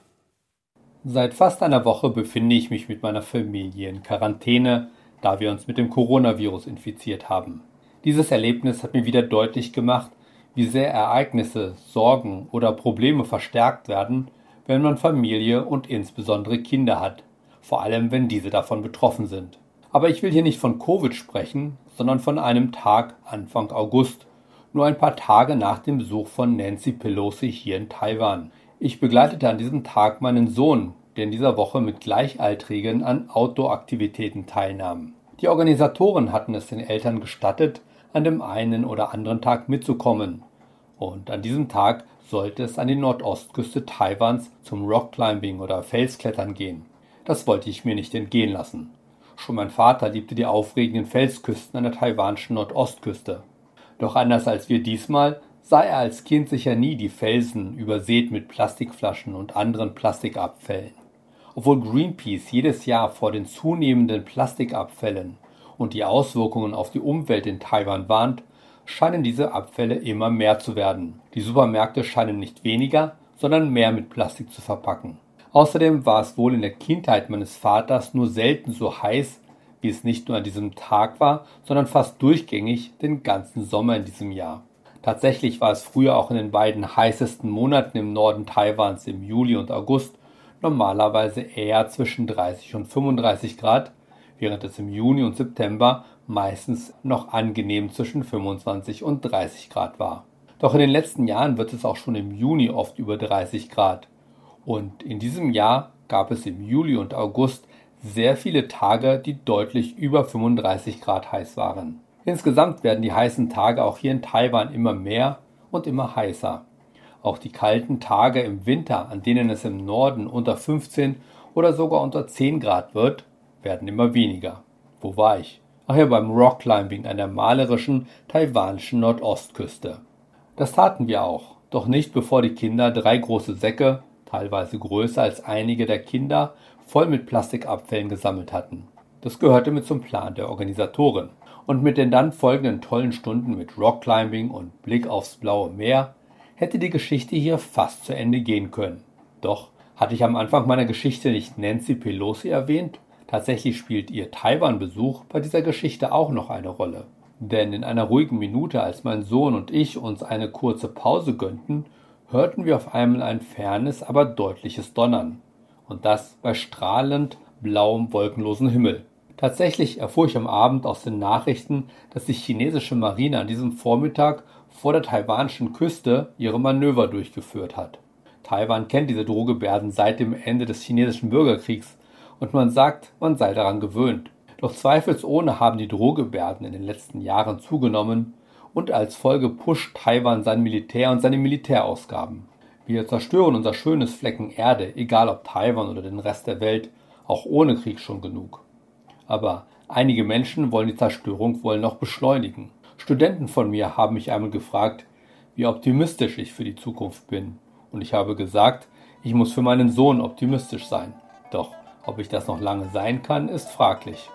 Seit fast einer Woche befinde ich mich mit meiner Familie in Quarantäne, da wir uns mit dem Coronavirus infiziert haben. Dieses Erlebnis hat mir wieder deutlich gemacht, wie sehr Ereignisse, Sorgen oder Probleme verstärkt werden, wenn man Familie und insbesondere Kinder hat, vor allem wenn diese davon betroffen sind. Aber ich will hier nicht von Covid sprechen, sondern von einem Tag Anfang August, nur ein paar Tage nach dem Besuch von Nancy Pelosi hier in Taiwan. Ich begleitete an diesem Tag meinen Sohn, der in dieser Woche mit Gleichaltrigen an Outdoor-Aktivitäten teilnahm. Die Organisatoren hatten es den Eltern gestattet, an dem einen oder anderen Tag mitzukommen, und an diesem Tag sollte es an die Nordostküste Taiwans zum Rockclimbing oder Felsklettern gehen. Das wollte ich mir nicht entgehen lassen. Schon mein Vater liebte die aufregenden Felsküsten an der taiwanischen Nordostküste. Doch anders als wir diesmal sah er als Kind sicher nie die Felsen übersät mit Plastikflaschen und anderen Plastikabfällen. Obwohl Greenpeace jedes Jahr vor den zunehmenden Plastikabfällen und die Auswirkungen auf die Umwelt in Taiwan warnt, scheinen diese Abfälle immer mehr zu werden. Die Supermärkte scheinen nicht weniger, sondern mehr mit Plastik zu verpacken. Außerdem war es wohl in der Kindheit meines Vaters nur selten so heiß, wie es nicht nur an diesem Tag war, sondern fast durchgängig den ganzen Sommer in diesem Jahr. Tatsächlich war es früher auch in den beiden heißesten Monaten im Norden Taiwans im Juli und August normalerweise eher zwischen 30 und 35 Grad, während es im Juni und September meistens noch angenehm zwischen 25 und 30 Grad war. Doch in den letzten Jahren wird es auch schon im Juni oft über 30 Grad. Und in diesem Jahr gab es im Juli und August sehr viele Tage, die deutlich über 35 Grad heiß waren. Insgesamt werden die heißen Tage auch hier in Taiwan immer mehr und immer heißer. Auch die kalten Tage im Winter, an denen es im Norden unter 15 oder sogar unter 10 Grad wird, werden immer weniger. Wo war ich? Ach ja, beim Rockclimbing an der malerischen taiwanischen Nordostküste. Das taten wir auch, doch nicht bevor die Kinder drei große Säcke, teilweise größer als einige der Kinder, voll mit Plastikabfällen gesammelt hatten. Das gehörte mit zum Plan der Organisatoren. Und mit den dann folgenden tollen Stunden mit Rockclimbing und Blick aufs blaue Meer hätte die Geschichte hier fast zu Ende gehen können. Doch hatte ich am Anfang meiner Geschichte nicht Nancy Pelosi erwähnt? Tatsächlich spielt ihr Taiwan-Besuch bei dieser Geschichte auch noch eine Rolle. Denn in einer ruhigen Minute, als mein Sohn und ich uns eine kurze Pause gönnten, hörten wir auf einmal ein fernes, aber deutliches Donnern. Und das bei strahlend blauem, wolkenlosen Himmel. Tatsächlich erfuhr ich am Abend aus den Nachrichten, dass die chinesische Marine an diesem Vormittag vor der taiwanischen Küste ihre Manöver durchgeführt hat. Taiwan kennt diese Drohgebärden seit dem Ende des chinesischen Bürgerkriegs und man sagt, man sei daran gewöhnt. Doch zweifelsohne haben die Drohgebärden in den letzten Jahren zugenommen und als Folge pusht Taiwan sein Militär und seine Militärausgaben. Wir zerstören unser schönes Flecken Erde, egal ob Taiwan oder den Rest der Welt, auch ohne Krieg schon genug. Aber einige Menschen wollen die Zerstörung wohl noch beschleunigen. Studenten von mir haben mich einmal gefragt, wie optimistisch ich für die Zukunft bin. Und ich habe gesagt, ich muss für meinen Sohn optimistisch sein. Doch ob ich das noch lange sein kann, ist fraglich.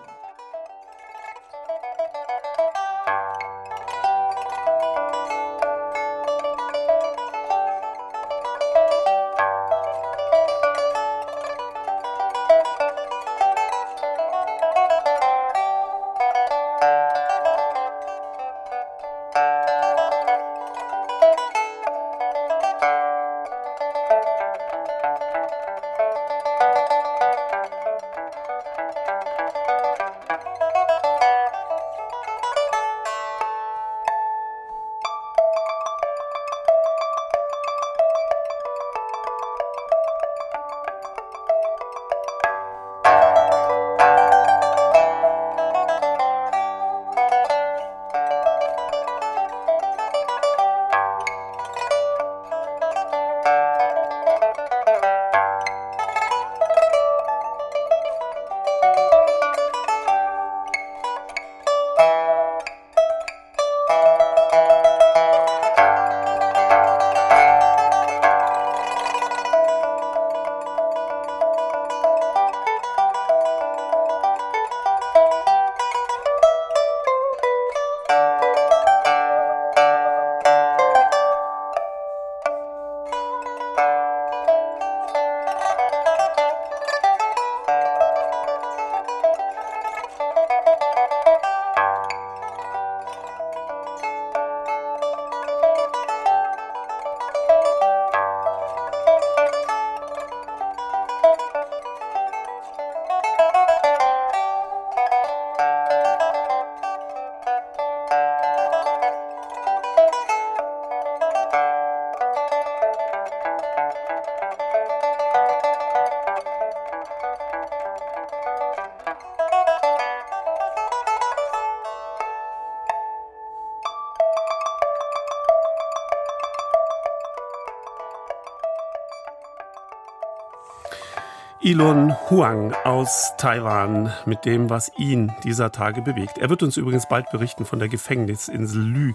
Ilon Huang aus Taiwan mit dem, was ihn dieser Tage bewegt. Er wird uns übrigens bald berichten von der Gefängnisinsel Lü.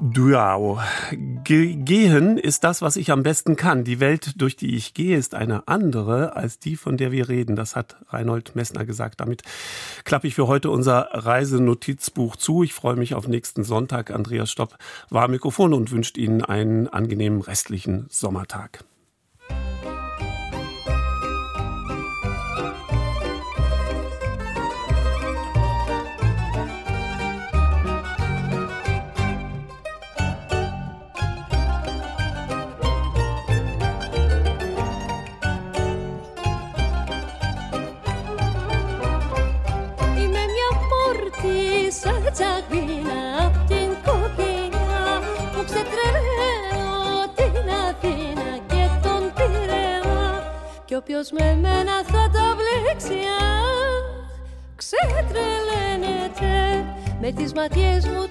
Duao. Ge gehen ist das, was ich am besten kann. Die Welt, durch die ich gehe, ist eine andere als die, von der wir reden. Das hat Reinhold Messner gesagt. Damit klappe ich für heute unser Reisenotizbuch zu. Ich freue mich auf nächsten Sonntag. Andreas Stopp war Mikrofon und wünscht Ihnen einen angenehmen restlichen Sommertag. Όποιος με μένα θα τα βλέξει ξετρελαίνεται με τις ματιές μου